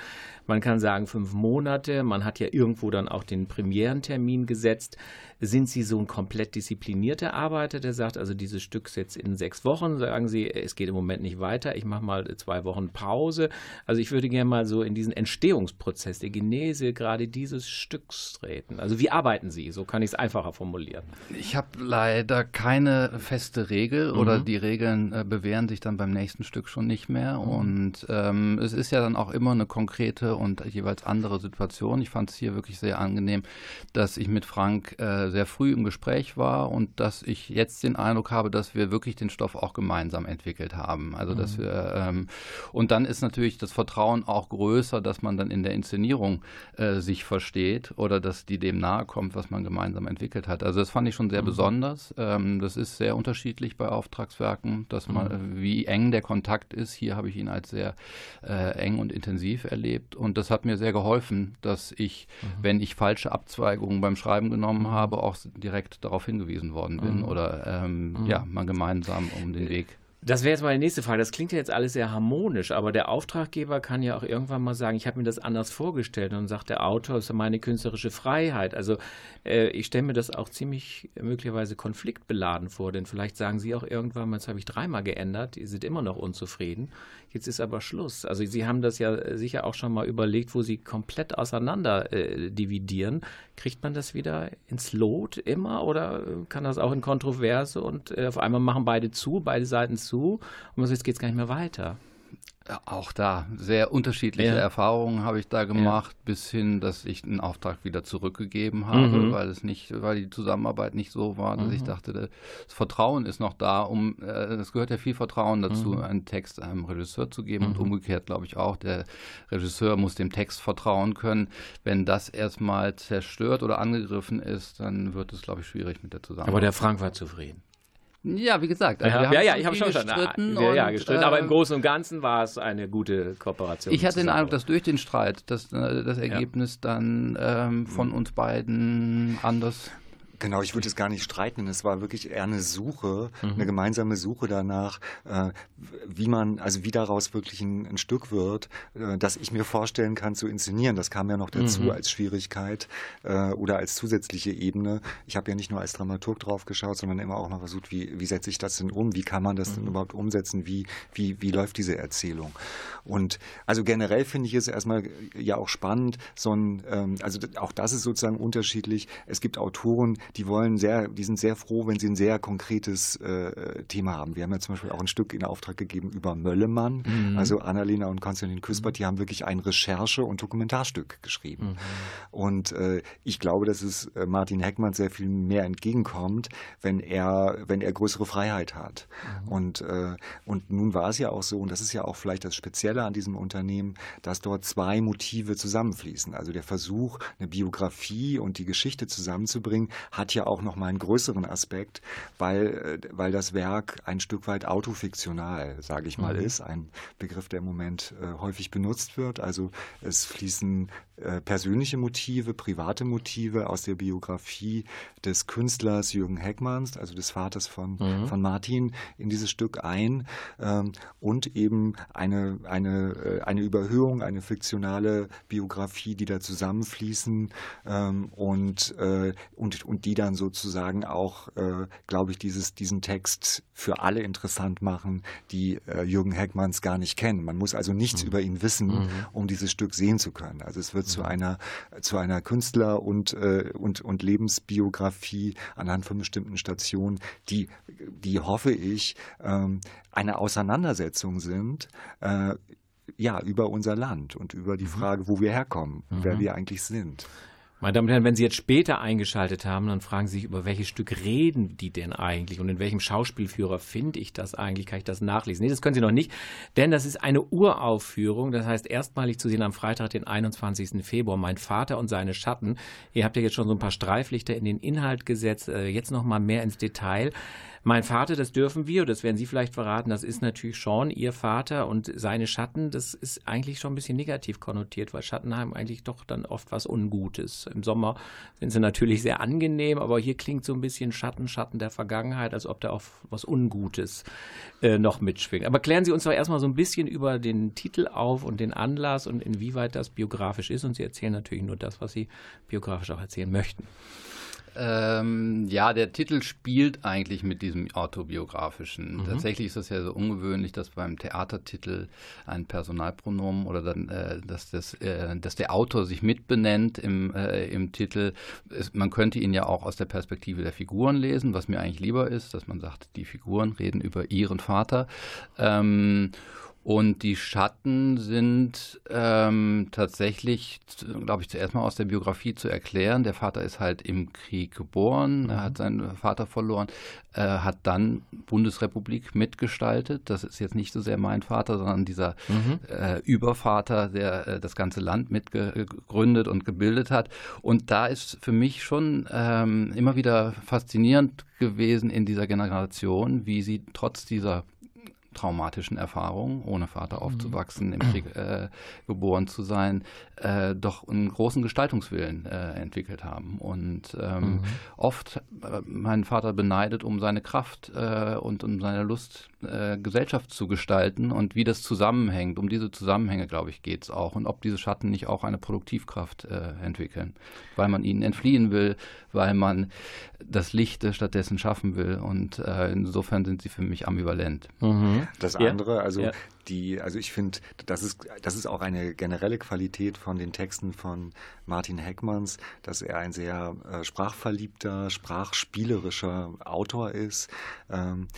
man kann sagen fünf Monate, man hat ja irgendwo dann auch den Premierentermin gesetzt. Sind Sie so ein komplett disziplinierter Arbeiter, der sagt, also dieses Stück jetzt in sechs Wochen, sagen Sie, es geht im Moment nicht weiter, ich mache mal zwei Wochen Pause. Also ich würde gerne mal so in diesen Entstehungsprozess der Genese gerade dieses Stücks treten. Also wie arbeiten Sie? So kann ich es einfacher formulieren. Ich habe leider keine feste Regel mhm. oder die Regeln äh, bewähren sich dann beim nächsten Stück schon nicht mehr. Mhm. Und ähm, es ist ja dann auch immer eine konkrete und jeweils andere Situation. Ich fand es hier wirklich sehr angenehm, dass ich mit Frank äh, sehr früh im Gespräch war und dass ich jetzt den Eindruck habe, dass wir wirklich den Stoff auch gemeinsam entwickelt haben. Also dass mhm. wir ähm, und dann ist natürlich das Vertrauen auch größer, dass man dann in der Inszenierung äh, sich ver versteht oder dass die dem nahe kommt, was man gemeinsam entwickelt hat. Also das fand ich schon sehr mhm. besonders. Ähm, das ist sehr unterschiedlich bei Auftragswerken, dass man, mhm. wie eng der Kontakt ist. Hier habe ich ihn als sehr äh, eng und intensiv erlebt und das hat mir sehr geholfen, dass ich, mhm. wenn ich falsche Abzweigungen beim Schreiben genommen mhm. habe, auch direkt darauf hingewiesen worden bin mhm. oder ähm, mhm. ja, man gemeinsam um den Weg das wäre jetzt meine nächste Frage. Das klingt ja jetzt alles sehr harmonisch, aber der Auftraggeber kann ja auch irgendwann mal sagen, ich habe mir das anders vorgestellt und sagt der Autor, es ist meine künstlerische Freiheit. Also äh, ich stelle mir das auch ziemlich möglicherweise konfliktbeladen vor, denn vielleicht sagen Sie auch irgendwann mal, jetzt habe ich dreimal geändert, die sind immer noch unzufrieden, jetzt ist aber Schluss. Also Sie haben das ja sicher auch schon mal überlegt, wo Sie komplett auseinander äh, dividieren. Kriegt man das wieder ins Lot immer oder kann das auch in Kontroverse und äh, auf einmal machen beide zu, beide Seiten zu? zu und man sagt, jetzt geht es gar nicht mehr weiter. Auch da sehr unterschiedliche ja. Erfahrungen habe ich da gemacht, ja. bis hin, dass ich einen Auftrag wieder zurückgegeben habe, mhm. weil es nicht, weil die Zusammenarbeit nicht so war, dass mhm. ich dachte, das Vertrauen ist noch da, um es äh, gehört ja viel Vertrauen dazu, mhm. einen Text einem Regisseur zu geben und mhm. umgekehrt glaube ich auch, der Regisseur muss dem Text vertrauen können. Wenn das erstmal zerstört oder angegriffen ist, dann wird es glaube ich schwierig mit der Zusammenarbeit. Aber der Frank war zufrieden. Ja, wie gesagt. Also ja, ja, ja, ich habe schon verstanden. Ja, ja, gestritten, äh, aber im Großen und Ganzen war es eine gute Kooperation. Ich hatte den Eindruck, dass durch den Streit das, äh, das Ergebnis ja. dann ähm, von mhm. uns beiden anders Genau, ich würde es gar nicht streiten. Es war wirklich eher eine Suche, mhm. eine gemeinsame Suche danach, äh, wie man, also wie daraus wirklich ein, ein Stück wird, äh, das ich mir vorstellen kann zu inszenieren. Das kam ja noch dazu mhm. als Schwierigkeit äh, oder als zusätzliche Ebene. Ich habe ja nicht nur als Dramaturg drauf geschaut, sondern immer auch mal versucht, wie, wie setze ich das denn um? Wie kann man das mhm. denn überhaupt umsetzen? Wie, wie, wie läuft diese Erzählung? Und also generell finde ich es erstmal ja auch spannend, so ein, ähm, also auch das ist sozusagen unterschiedlich. Es gibt Autoren, die wollen sehr, die sind sehr froh, wenn sie ein sehr konkretes äh, Thema haben. Wir haben ja zum Beispiel auch ein Stück in Auftrag gegeben über Möllemann. Mhm. Also Annalena und Konstantin Küspert, die haben wirklich ein Recherche- und Dokumentarstück geschrieben. Mhm. Und äh, ich glaube, dass es äh, Martin Heckmann sehr viel mehr entgegenkommt, wenn er, wenn er größere Freiheit hat. Mhm. Und, äh, und nun war es ja auch so, und das ist ja auch vielleicht das Spezielle an diesem Unternehmen, dass dort zwei Motive zusammenfließen. Also der Versuch, eine Biografie und die Geschichte zusammenzubringen, hat ja auch noch mal einen größeren Aspekt, weil, äh, weil das Werk ein Stück weit autofiktional, sage ich mal, mhm. ist. Ein Begriff, der im Moment äh, häufig benutzt wird. Also es fließen äh, persönliche Motive, private Motive aus der Biografie des Künstlers Jürgen Heckmanns, also des Vaters von, mhm. von Martin, in dieses Stück ein ähm, und eben eine, eine, äh, eine Überhöhung, eine fiktionale Biografie, die da zusammenfließen ähm, und, äh, und, und die dann sozusagen auch, äh, glaube ich, dieses, diesen Text für alle interessant machen, die äh, Jürgen Heckmanns gar nicht kennen. Man muss also nichts mhm. über ihn wissen, mhm. um dieses Stück sehen zu können. Also es wird zu einer, zu einer Künstler- und, äh, und, und Lebensbiografie anhand von bestimmten Stationen, die, die hoffe ich, ähm, eine Auseinandersetzung sind, äh, ja, über unser Land und über die mhm. Frage, wo wir herkommen, mhm. wer wir eigentlich sind. Meine Damen und Herren, wenn Sie jetzt später eingeschaltet haben, dann fragen Sie sich, über welches Stück reden die denn eigentlich und in welchem Schauspielführer finde ich das eigentlich? Kann ich das nachlesen? Nee, das können Sie noch nicht, denn das ist eine Uraufführung. Das heißt, erstmalig zu sehen am Freitag, den 21. Februar, Mein Vater und seine Schatten. Ihr habt ja jetzt schon so ein paar Streiflichter in den Inhalt gesetzt, äh, jetzt noch mal mehr ins Detail. Mein Vater, das dürfen wir, das werden Sie vielleicht verraten, das ist natürlich schon Ihr Vater und seine Schatten, das ist eigentlich schon ein bisschen negativ konnotiert, weil Schatten haben eigentlich doch dann oft was Ungutes. Im Sommer sind sie natürlich sehr angenehm, aber hier klingt so ein bisschen Schatten, Schatten der Vergangenheit, als ob da auch was Ungutes äh, noch mitschwingt. Aber klären Sie uns doch erstmal so ein bisschen über den Titel auf und den Anlass und inwieweit das biografisch ist. Und Sie erzählen natürlich nur das, was Sie biografisch auch erzählen möchten. Ähm, ja, der Titel spielt eigentlich mit diesem autobiografischen. Mhm. Tatsächlich ist das ja so ungewöhnlich, dass beim Theatertitel ein Personalpronomen oder dann, äh, dass, das, äh, dass der Autor sich mitbenennt im, äh, im Titel. Es, man könnte ihn ja auch aus der Perspektive der Figuren lesen, was mir eigentlich lieber ist, dass man sagt, die Figuren reden über ihren Vater. Ähm, Und die Schatten sind ähm, tatsächlich, glaube ich, zuerst mal aus der Biografie zu erklären. Der Vater ist halt im Krieg geboren, mhm. er hat seinen Vater verloren, äh, hat dann Bundesrepublik mitgestaltet. Das ist jetzt nicht so sehr mein Vater, sondern dieser mhm. äh, Übervater, der äh, das ganze Land mitgegründet und gebildet hat. Und da ist für mich schon ähm, immer wieder faszinierend gewesen in dieser Generation, wie sie trotz dieser traumatischen Erfahrungen, ohne Vater mhm. aufzuwachsen, im Krieg äh, geboren zu sein, äh, doch einen großen Gestaltungswillen äh, entwickelt haben. Und ähm, mhm. oft äh, meinen Vater beneidet um seine Kraft äh, und um seine Lust, äh, Gesellschaft zu gestalten und wie das zusammenhängt. Um diese Zusammenhänge, glaube ich, geht es auch. Und ob diese Schatten nicht auch eine Produktivkraft entwickeln, weil man ihnen entfliehen will, weil man das Lichte stattdessen schaffen will. Und insofern sind sie für mich ambivalent. Mhm. Das andere, ja. also ja. die, also ich finde, das ist, das ist auch eine generelle Qualität von den Texten von Martin Heckmanns, dass er ein sehr äh, sprachverliebter, sprachspielerischer Autor ist. Ähm,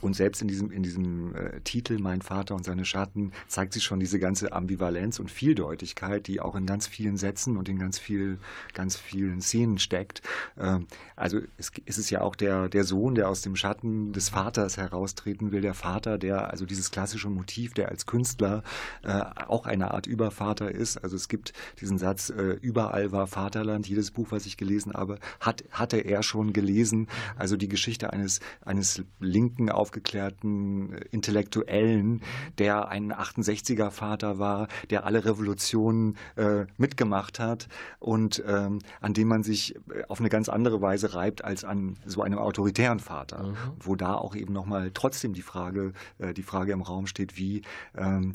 und selbst in diesem, in diesem äh, Titel Mein Vater und seine Schatten zeigt sich schon diese ganze Ambivalenz und Vieldeutigkeit, die auch in ganz vielen Sätzen und in ganz, viel, ganz vielen Szenen steckt. Ähm, also es, es ist ja auch der, der Sohn, der aus dem Schatten des Vaters heraustreten will, der Vater, der also dieses klassische Motiv, der als Künstler äh, auch eine Art Übervater ist. Also es gibt diesen Satz, äh, überall war Vaterland, jedes Buch, was ich gelesen habe, hat, hatte er schon gelesen. Also die Geschichte eines, eines linken, aufgeklärten äh, Intellektuellen, der ein 68er Vater war, der alle Revolutionen äh, mitgemacht hat und ähm, an dem man sich äh, auf eine ganz andere Weise reibt als an so einem autoritären Vater. Mhm. Wo da auch eben nochmal trotzdem die Frage, äh, die Frage im Raum steht, wie, ähm,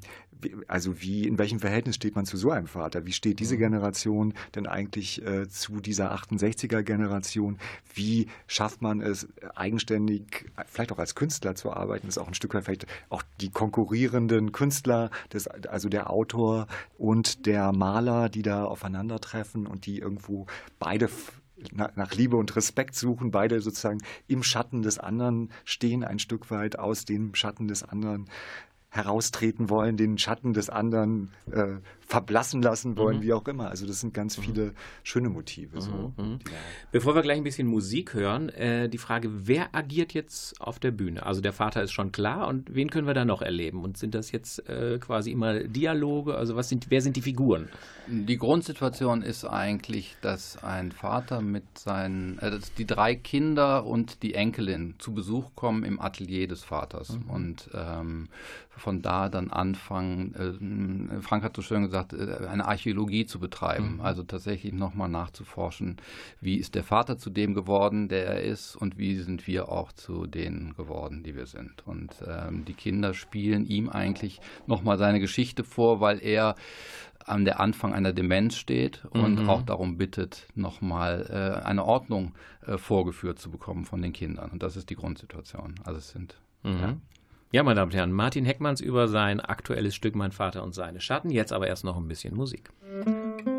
also wie, in welchem Verhältnis steht man zu so einem Vater? Wie steht diese mhm. Generation denn eigentlich äh, zu dieser 68er Generation? Wie schafft man es, eigenständig, vielleicht auch als Künstler zu arbeiten? Das ist auch ein Stück weit vielleicht auch die konkurrierenden Künstler, das, also der Autor und der Maler, die da aufeinandertreffen und die irgendwo beide nach Liebe und Respekt suchen, beide sozusagen im Schatten des anderen stehen, ein Stück weit aus dem Schatten des anderen heraustreten wollen, den Schatten des anderen äh, verblassen lassen wollen, mhm. wie auch immer. Also das sind ganz mhm. viele schöne Motive. So. Mhm. Bevor wir gleich ein bisschen Musik hören, äh, die Frage, wer agiert jetzt auf der Bühne? Also der Vater ist schon klar und wen können wir da noch erleben? Und sind das jetzt äh, quasi immer Dialoge? Also was sind, wer sind die Figuren? Die Grundsituation ist eigentlich, dass ein Vater mit seinen, äh, die drei Kinder und die Enkelin zu Besuch kommen im Atelier des Vaters mhm. und ähm, von da dann anfangen, äh, Frank hat so schön gesagt, äh, eine Archäologie zu betreiben. Mhm. Also tatsächlich nochmal nachzuforschen, wie ist der Vater zu dem geworden, der er ist, und wie sind wir auch zu denen geworden, die wir sind. Und ähm, die Kinder spielen ihm eigentlich nochmal seine Geschichte vor, weil er an der Anfang einer Demenz steht und mhm. auch darum bittet, nochmal äh, eine Ordnung äh, vorgeführt zu bekommen von den Kindern. Und das ist die Grundsituation. Also es sind mhm. ja, ja, meine Damen und Herren, Martin Heckmanns über sein aktuelles Stück Mein Vater und seine Schatten. Jetzt aber erst noch ein bisschen Musik. day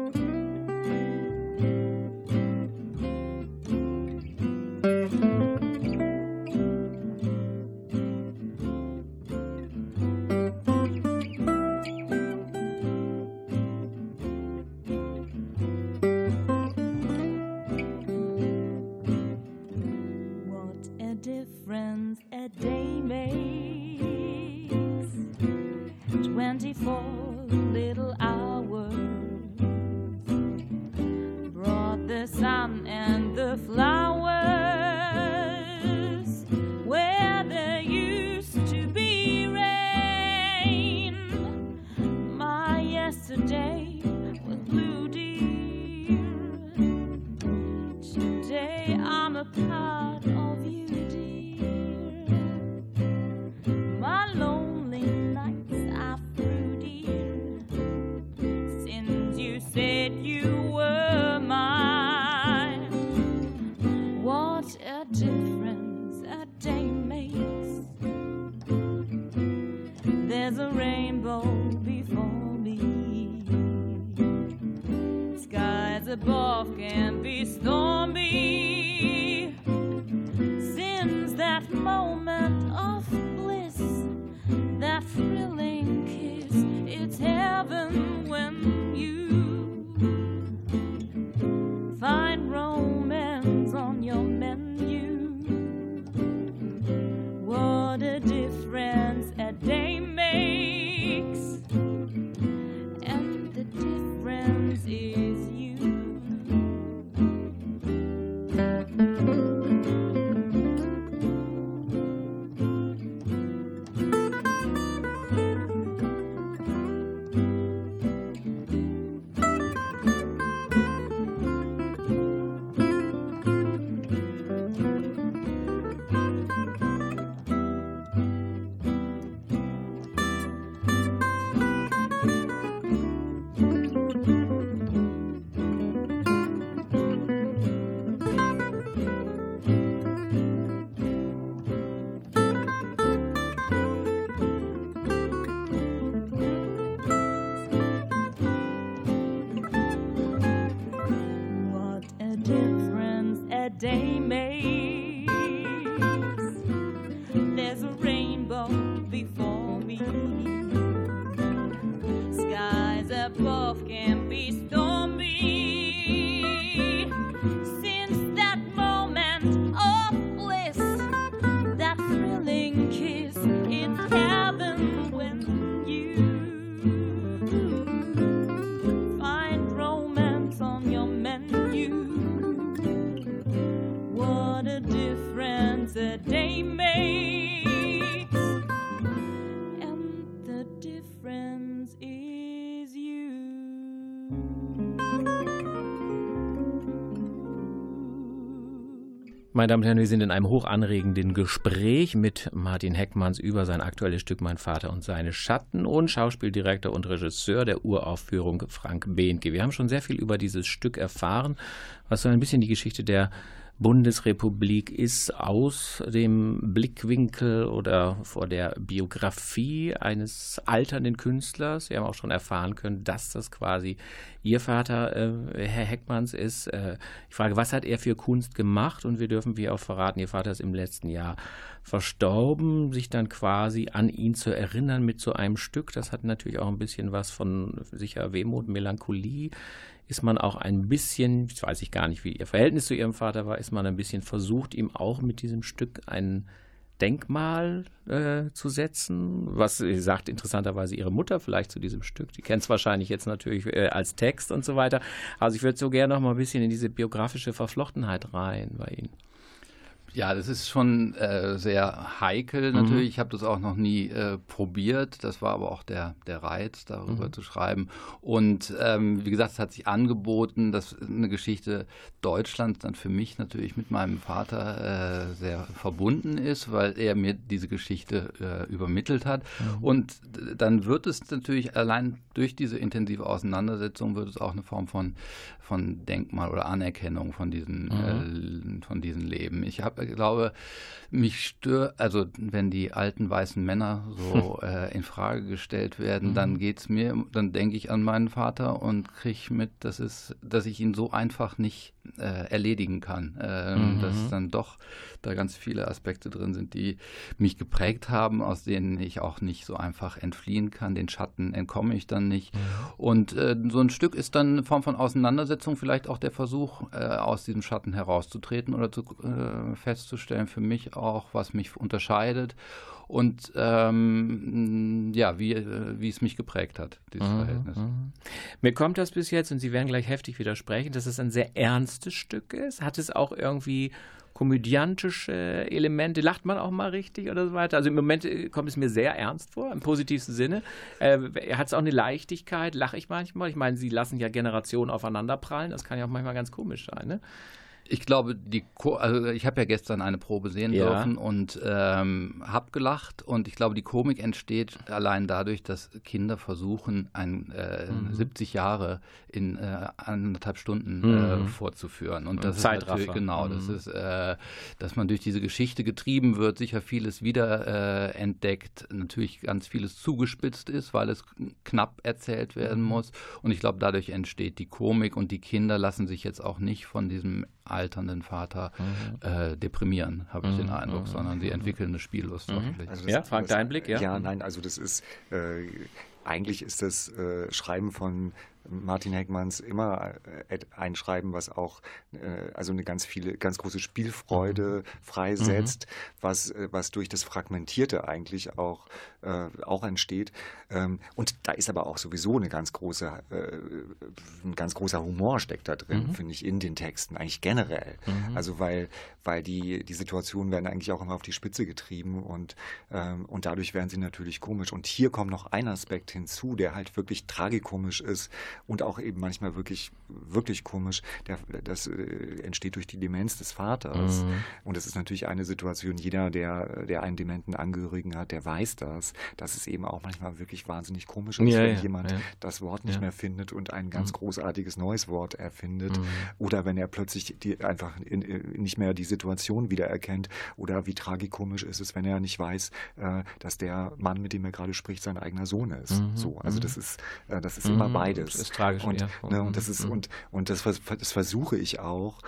upon Meine Damen und Herren, wir sind in einem hochanregenden Gespräch mit Martin Heckmanns über sein aktuelles Stück Mein Vater und seine Schatten und Schauspieldirektor und Regisseur der Uraufführung Frank Behnke. Wir haben schon sehr viel über dieses Stück erfahren, was so ein bisschen die Geschichte der Bundesrepublik ist aus dem Blickwinkel oder vor der Biografie eines alternden Künstlers. Wir haben auch schon erfahren können, dass das quasi Ihr Vater, äh, Herr Heckmanns, ist. Äh, ich frage, was hat er für Kunst gemacht? Und wir dürfen wie auch verraten, Ihr Vater ist im letzten Jahr verstorben, sich dann quasi an ihn zu erinnern mit so einem Stück. Das hat natürlich auch ein bisschen was von sicher Wehmut, Melancholie ist man auch ein bisschen, ich weiß ich gar nicht, wie ihr Verhältnis zu ihrem Vater war, ist man ein bisschen versucht, ihm auch mit diesem Stück ein Denkmal äh, zu setzen. Was sagt interessanterweise ihre Mutter vielleicht zu diesem Stück? Die kennt es wahrscheinlich jetzt natürlich äh, als Text und so weiter. Also ich würde so gerne noch mal ein bisschen in diese biografische Verflochtenheit rein bei Ihnen. Ja, das ist schon äh, sehr heikel natürlich. Mhm. Ich habe das auch noch nie äh, probiert. Das war aber auch der, der Reiz, darüber mhm. zu schreiben. Und ähm, wie gesagt, es hat sich angeboten, dass eine Geschichte Deutschlands dann für mich natürlich mit meinem Vater äh, sehr verbunden ist, weil er mir diese Geschichte äh, übermittelt hat. Mhm. Und dann wird es natürlich allein durch diese intensive Auseinandersetzung wird es auch eine Form von, von Denkmal oder Anerkennung von diesen, mhm. äh, von diesen Leben. Ich habe glaube, mich stört, also wenn die alten weißen Männer so äh, in Frage gestellt werden, mhm. dann geht's mir, dann denke ich an meinen Vater und kriege mit, dass es, dass ich ihn so einfach nicht äh, erledigen kann. Äh, mhm. Dass dann doch da ganz viele Aspekte drin sind, die mich geprägt haben, aus denen ich auch nicht so einfach entfliehen kann. Den Schatten entkomme ich dann nicht. Mhm. Und äh, so ein Stück ist dann eine Form von Auseinandersetzung, vielleicht auch der Versuch, äh, aus diesem Schatten herauszutreten oder zu, äh, festzustellen für mich auch, was mich unterscheidet und ähm, ja, wie, wie es mich geprägt hat, dieses mhm, Verhältnis. Mhm. Mir kommt das bis jetzt, und Sie werden gleich heftig widersprechen, dass es ein sehr ernstes Stück ist. Hat es auch irgendwie komödiantische Elemente? Lacht man auch mal richtig oder so weiter? Also im Moment äh, kommt es mir sehr ernst vor, im positivsten Sinne. Äh, Hat es auch eine Leichtigkeit? Lache ich manchmal? Ich meine, Sie lassen ja Generationen aufeinanderprallen. Das kann ja auch manchmal ganz komisch sein, ne? Ich glaube, die Ko also ich habe ja gestern eine Probe sehen ja. dürfen und ähm, habe gelacht und ich glaube, die Komik entsteht allein dadurch, dass Kinder versuchen, ein äh, mhm. 70 Jahre in äh, anderthalb Stunden äh, mhm. äh, vorzuführen und das Zeitraffer. ist natürlich genau, mhm. das ist, äh, dass man durch diese Geschichte getrieben wird, sicher vieles wieder äh, entdeckt, natürlich ganz vieles zugespitzt ist, weil es knapp erzählt werden mhm. muss und ich glaube, dadurch entsteht die Komik und die Kinder lassen sich jetzt auch nicht von diesem alternden Vater mhm. äh, deprimieren, habe ich mhm. den Eindruck, sondern sie entwickeln eine Spiellust. Mhm. Also ja, Frank, dein Blick, ja? Ja, nein, also das ist, äh, eigentlich ist das äh, Schreiben von Martin Heckmanns immer äh, ein Schreiben, was auch äh, also eine ganz viele, ganz große Spielfreude mhm. freisetzt, mhm. was, äh, was durch das Fragmentierte eigentlich auch, äh, auch entsteht. Ähm, und da ist aber auch sowieso eine ganz große, äh, ein ganz großer Humor steckt da drin, mhm. finde ich, in den Texten, eigentlich generell. Mhm. Also weil, weil die, die Situationen werden eigentlich auch immer auf die Spitze getrieben und, ähm, und dadurch werden sie natürlich komisch. Und hier kommt noch ein Aspekt hinzu, der halt wirklich tragikomisch ist und auch eben manchmal wirklich, wirklich komisch. Der, das äh, entsteht durch die Demenz des Vaters. Mhm. Und das ist natürlich eine Situation, jeder, der, der einen dementen Angehörigen hat, der weiß das, dass es eben auch manchmal wirklich wahnsinnig komisch ist, ja, wenn ja, jemand ja. das Wort nicht mehr findet und ein ganz mhm. großartiges neues Wort erfindet. Mhm. Oder wenn er plötzlich die, einfach in, in, nicht mehr die Situation wiedererkennt. Oder wie tragikomisch ist es, wenn er nicht weiß, äh, dass der Mann, mit dem er gerade spricht, sein eigener Sohn ist. Mhm. So, also mhm. das ist, äh, das ist immer beides. Das Tragische, und, ja. ne, und das ist Mhm. und und das, das versuche ich auch,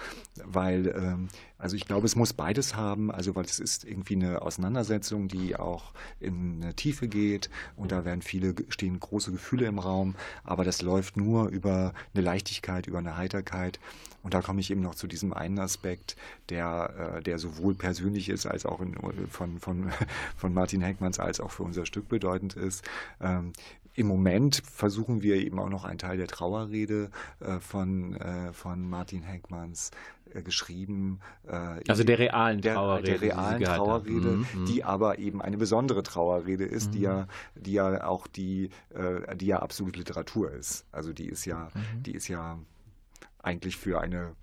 weil ähm, also ich glaube, es muss beides haben, also weil es ist irgendwie eine Auseinandersetzung, die auch in eine Tiefe geht und da werden viele stehen große Gefühle im Raum, aber das läuft nur über eine Leichtigkeit, über eine Heiterkeit und da komme ich eben noch zu diesem einen Aspekt, der, äh, der sowohl persönlich ist, als auch in, von, von, von Martin Heckmanns, als auch für unser Stück bedeutend ist. Im Moment versuchen wir eben auch noch einen Teil der Trauerrede äh, von, äh, von Martin Heckmanns äh, geschrieben. Äh, Also der realen der, Trauerrede, Der die realen haben. Trauerrede, Mhm, mhm. die aber eben eine besondere Trauerrede ist, die ja, die ja auch die, äh, die ja absolut Literatur ist. Also die ist ja, die ist ja eigentlich für eine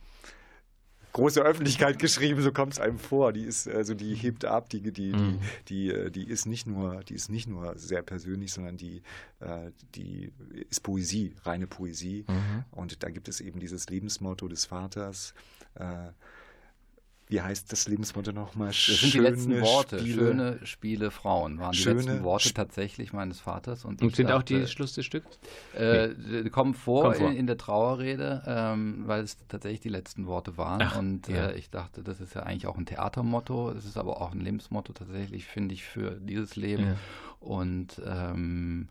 große Öffentlichkeit geschrieben, so kommt es einem vor. Die ist, also die hebt ab, die, die, die, Mhm. die, äh, die ist nicht nur, die ist nicht nur sehr persönlich, sondern die, äh, die ist Poesie, reine Poesie. Mhm. Und da gibt es eben dieses Lebensmotto des Vaters. Äh, wie heißt das Lebensmotto nochmal? Das sind die letzten Worte. Spiele. Schöne Spiele Frauen waren die letzten Worte Sp- tatsächlich meines Vaters. Und, Und sind auch dachte, die Schluss des Stücks? Äh, die kommen vor, Kommen vor. In, in der Trauerrede, ähm, weil es tatsächlich die letzten Worte waren. Ach, und ja. äh, ich dachte, das ist ja eigentlich auch ein Theatermotto. Es ist aber auch ein Lebensmotto tatsächlich, finde ich, für dieses Leben. Ja. Und ähm,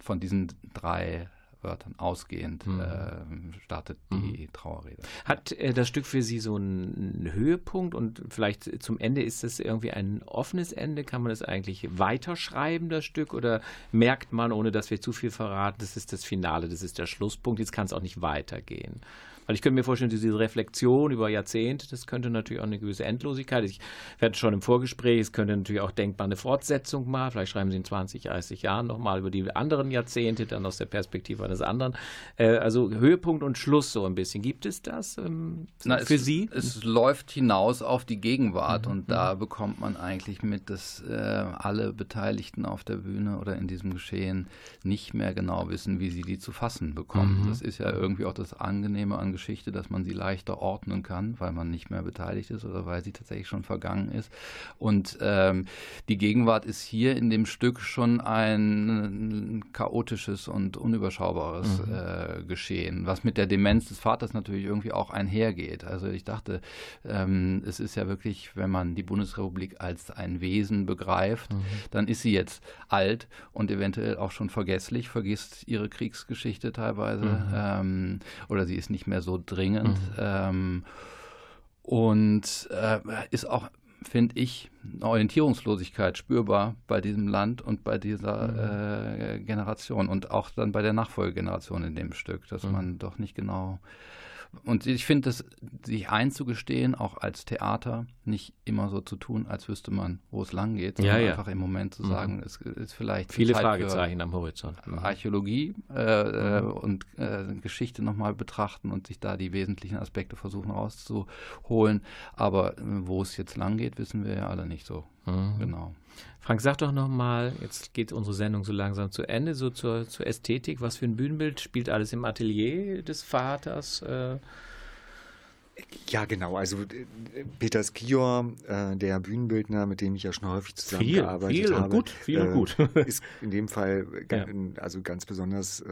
von diesen drei Wörtern ausgehend Mhm. ähm, startet die Trauerrede. Hat äh, das Stück für Sie so einen Höhepunkt und vielleicht zum Ende ist es irgendwie ein offenes Ende? Kann man es eigentlich weiterschreiben, das Stück? Oder merkt man, ohne dass wir zu viel verraten, das ist das Finale, das ist der Schlusspunkt, jetzt kann es auch nicht weitergehen? Weil ich könnte mir vorstellen, diese Reflexion über Jahrzehnte, das könnte natürlich auch eine gewisse Endlosigkeit. Ich werde schon im Vorgespräch, es könnte natürlich auch denkbar eine Fortsetzung mal. Vielleicht schreiben Sie in 20, 30 Jahren nochmal über die anderen Jahrzehnte, dann aus der Perspektive eines anderen. Äh, also Höhepunkt und Schluss so ein bisschen. Gibt es das ähm, Na, für es, Sie? Es läuft hinaus auf die Gegenwart Mhm, und da bekommt man eigentlich mit, dass äh, alle Beteiligten auf der Bühne oder in diesem Geschehen nicht mehr genau wissen, wie sie die zu fassen bekommen. Mhm. Das ist ja irgendwie auch das Angenehme an Geschichte, dass man sie leichter ordnen kann, weil man nicht mehr beteiligt ist oder weil sie tatsächlich schon vergangen ist. Und ähm, die Gegenwart ist hier in dem Stück schon ein chaotisches und unüberschaubares Mhm. äh, Geschehen, was mit der Demenz des Vaters natürlich irgendwie auch einhergeht. Also ich dachte, ähm, es ist ja wirklich, wenn man die Bundesrepublik als ein Wesen begreift, Mhm. dann ist sie jetzt alt und eventuell auch schon vergesslich, vergisst ihre Kriegsgeschichte teilweise Mhm. ähm, oder sie ist nicht mehr so dringend. Ähm, und äh, ist auch, finde ich, eine Orientierungslosigkeit spürbar bei diesem Land und bei dieser äh, Generation und auch dann bei der Nachfolgegeneration in dem Stück, dass Mhm. man doch nicht genau. Und ich finde, das sich einzugestehen, auch als Theater, nicht immer so zu tun, als wüsste man, wo es lang geht, sondern Ja, ja. einfach im Moment zu Mhm. sagen, es ist vielleicht Viele Zeit Fragezeichen am Horizont. Mhm. Archäologie äh, äh, und äh, Geschichte nochmal betrachten und sich da die wesentlichen Aspekte versuchen rauszuholen. Aber äh, wo es jetzt lang geht, wissen wir ja alle nicht so Mhm. genau. Frank, sag doch nochmal, jetzt geht unsere Sendung so langsam zu Ende, so zur, zur Ästhetik. Was für ein Bühnenbild spielt alles im Atelier des Vaters? Äh, Ja, genau. Also äh, Peter Skior, äh, der Bühnenbildner, mit dem ich ja schon häufig zusammengearbeitet viel und habe, gut, viel und äh, gut. ist in dem Fall Ja. also ganz besonders äh,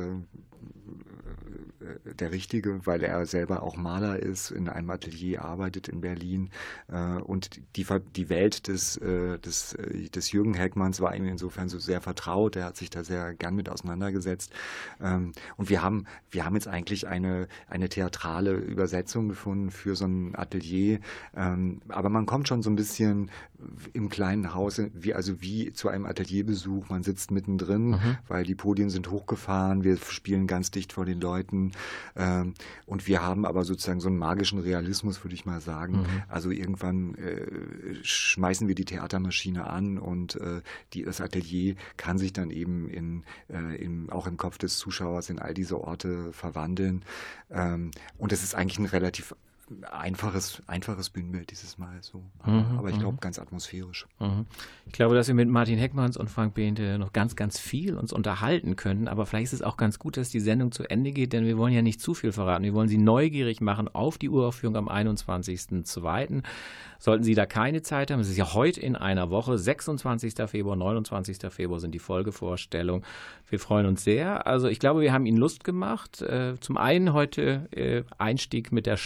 der Richtige, weil er selber auch Maler ist, in einem Atelier arbeitet in Berlin äh, und die, die Welt des, äh, des, äh, des Jürgen Heckmanns war ihm insofern so sehr vertraut. Er hat sich da sehr gern mit auseinandergesetzt ähm, und wir haben wir haben jetzt eigentlich eine eine theatrale Übersetzung gefunden für so ein Atelier, ähm, aber man kommt schon so ein bisschen im kleinen Haus, wie also wie zu einem Atelierbesuch. Man sitzt mittendrin, Mhm. weil die Podien sind hochgefahren. Wir spielen ganz dicht vor den Leuten ähm, und wir haben aber sozusagen so einen magischen Realismus, würde ich mal sagen. Mhm. Also irgendwann äh, schmeißen wir die Theatermaschine an und äh, die, das Atelier kann sich dann eben in, äh, in, auch im Kopf des Zuschauers in all diese Orte verwandeln. Ähm, und es ist eigentlich ein relativ einfaches, einfaches Bühnenbild dieses Mal so. Mhm, Aber ich mhm. glaube, ganz atmosphärisch. Mhm. Ich glaube, dass wir mit Martin Heckmanns und Frank Behnte noch ganz, ganz viel uns unterhalten können. Aber vielleicht ist es auch ganz gut, dass die Sendung zu Ende geht, denn wir wollen ja nicht zu viel verraten. Wir wollen Sie neugierig machen auf die Uraufführung am 21.02. Sollten Sie da keine Zeit haben, es ist ja heute in einer Woche, 26. Februar, 29. Februar sind die Folgevorstellungen. Wir freuen uns sehr. Also ich glaube, wir haben Ihnen Lust gemacht. Äh, Zum einen heute äh, Einstieg mit der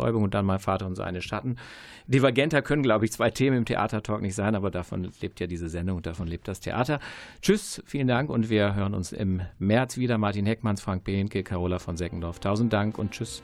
Stadtbestäubung und dann mal Vater und seine Schatten. Divergenter können, glaube ich, zwei Themen im Theatertalk nicht sein, aber davon lebt ja diese Sendung und davon lebt das Theater. Tschüss, vielen Dank und wir hören uns im März wieder. Martin Heckmanns, Frank Behnke, Carola von Seckendorf. Tausend Dank und tschüss.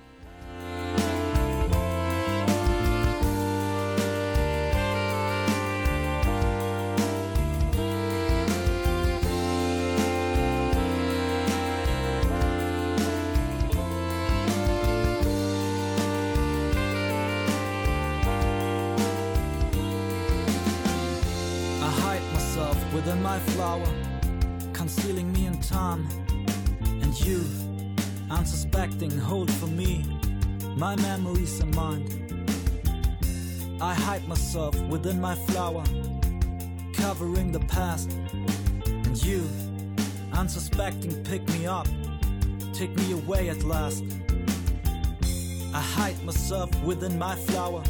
My memories and mind. I hide myself within my flower, covering the past. And you, unsuspecting, pick me up, take me away at last. I hide myself within my flower,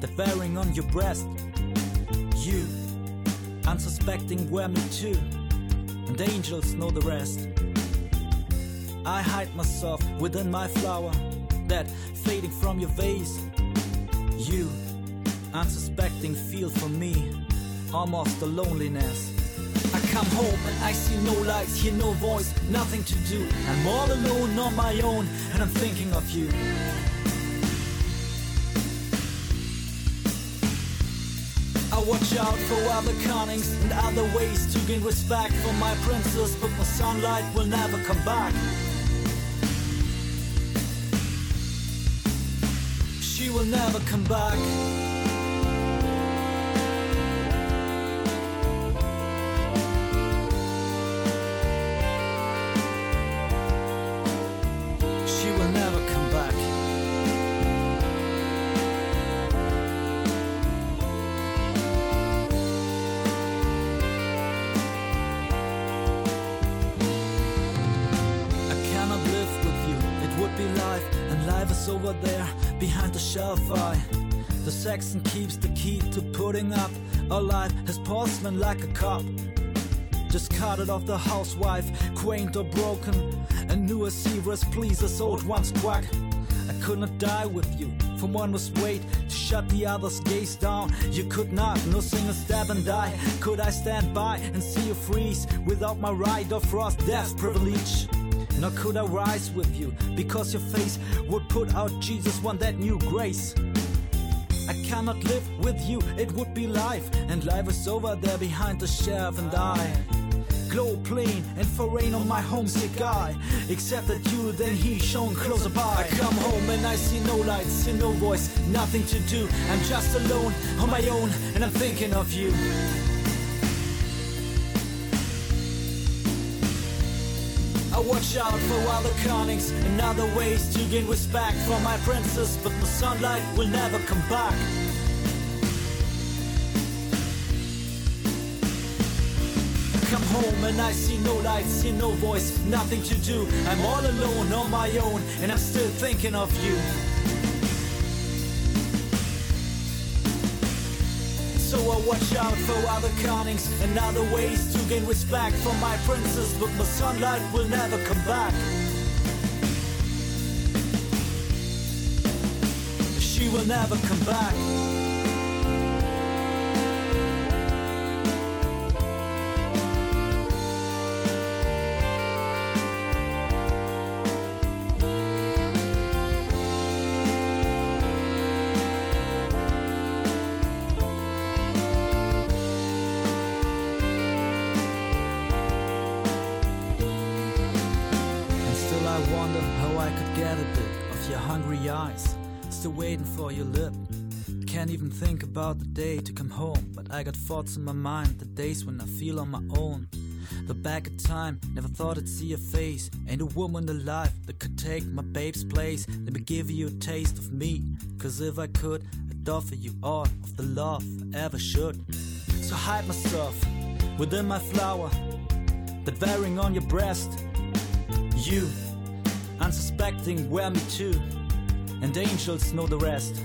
the bearing on your breast. You, unsuspecting, wear me too, and angels know the rest. I hide myself within my flower, that fading from your vase. You, unsuspecting, feel for me almost the loneliness. I come home and I see no lights, hear no voice, nothing to do. I'm all alone on my own, and I'm thinking of you. I watch out for other connings and other ways to gain respect for my princess, but my sunlight will never come back. She will never come back. The Saxon keeps the key to putting up a life as porcelain like a cup. Discarded of the housewife, quaint or broken, and new as serious pleasers old ones quack. I could not die with you, for one was wait to shut the other's gaze down. You could not, no single stab and die. Could I stand by and see you freeze without my right of frost death's privilege? Nor could I rise with you, because your face would put out Jesus, one that new grace. I cannot live with you, it would be life, and life is over there behind the shelf, and I glow plain and foreign on my homesick eye. Except that you, then he shone closer by. I come home and I see no lights, see no voice, nothing to do. I'm just alone on my own, and I'm thinking of you. Watch out for other connings and other ways to gain respect for my princess, but the sunlight will never come back. Come home and I see no light, see no voice, nothing to do. I'm all alone on my own, and I'm still thinking of you. So I watch out for other connings and other ways to gain respect for my princess, but my sunlight will never come back. She will never come back. Waiting for your lip. Can't even think about the day to come home. But I got thoughts in my mind, the days when I feel on my own. The back of time, never thought I'd see your face. Ain't a woman alive that could take my babe's place. Let me give you a taste of me. Cause if I could, I'd offer you all of the love I ever should. So hide myself within my flower, that wearing on your breast. You, unsuspecting, wear me too, and angels know the rest.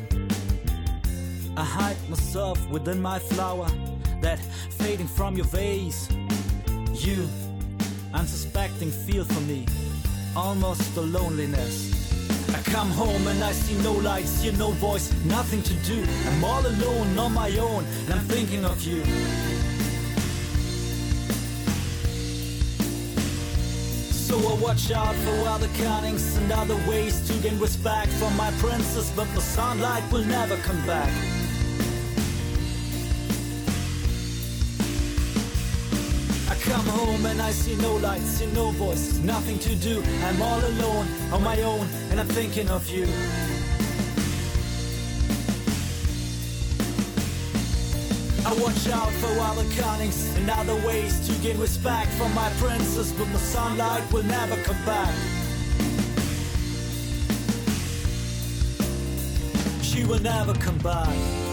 I hide myself within my flower, that fading from your vase. You, unsuspecting, feel for me, almost the loneliness. I come home and I see no lights, hear no voice, nothing to do. I'm all alone on my own, and I'm thinking of you. I watch out for other cunnings and other ways to gain respect from my princess, but the sunlight will never come back. I come home and I see no lights, see no voice, nothing to do. I'm all alone on my own, and I'm thinking of you. I watch out for other cunnings and other ways to gain respect from my princess, but the sunlight will never come back. She will never come back.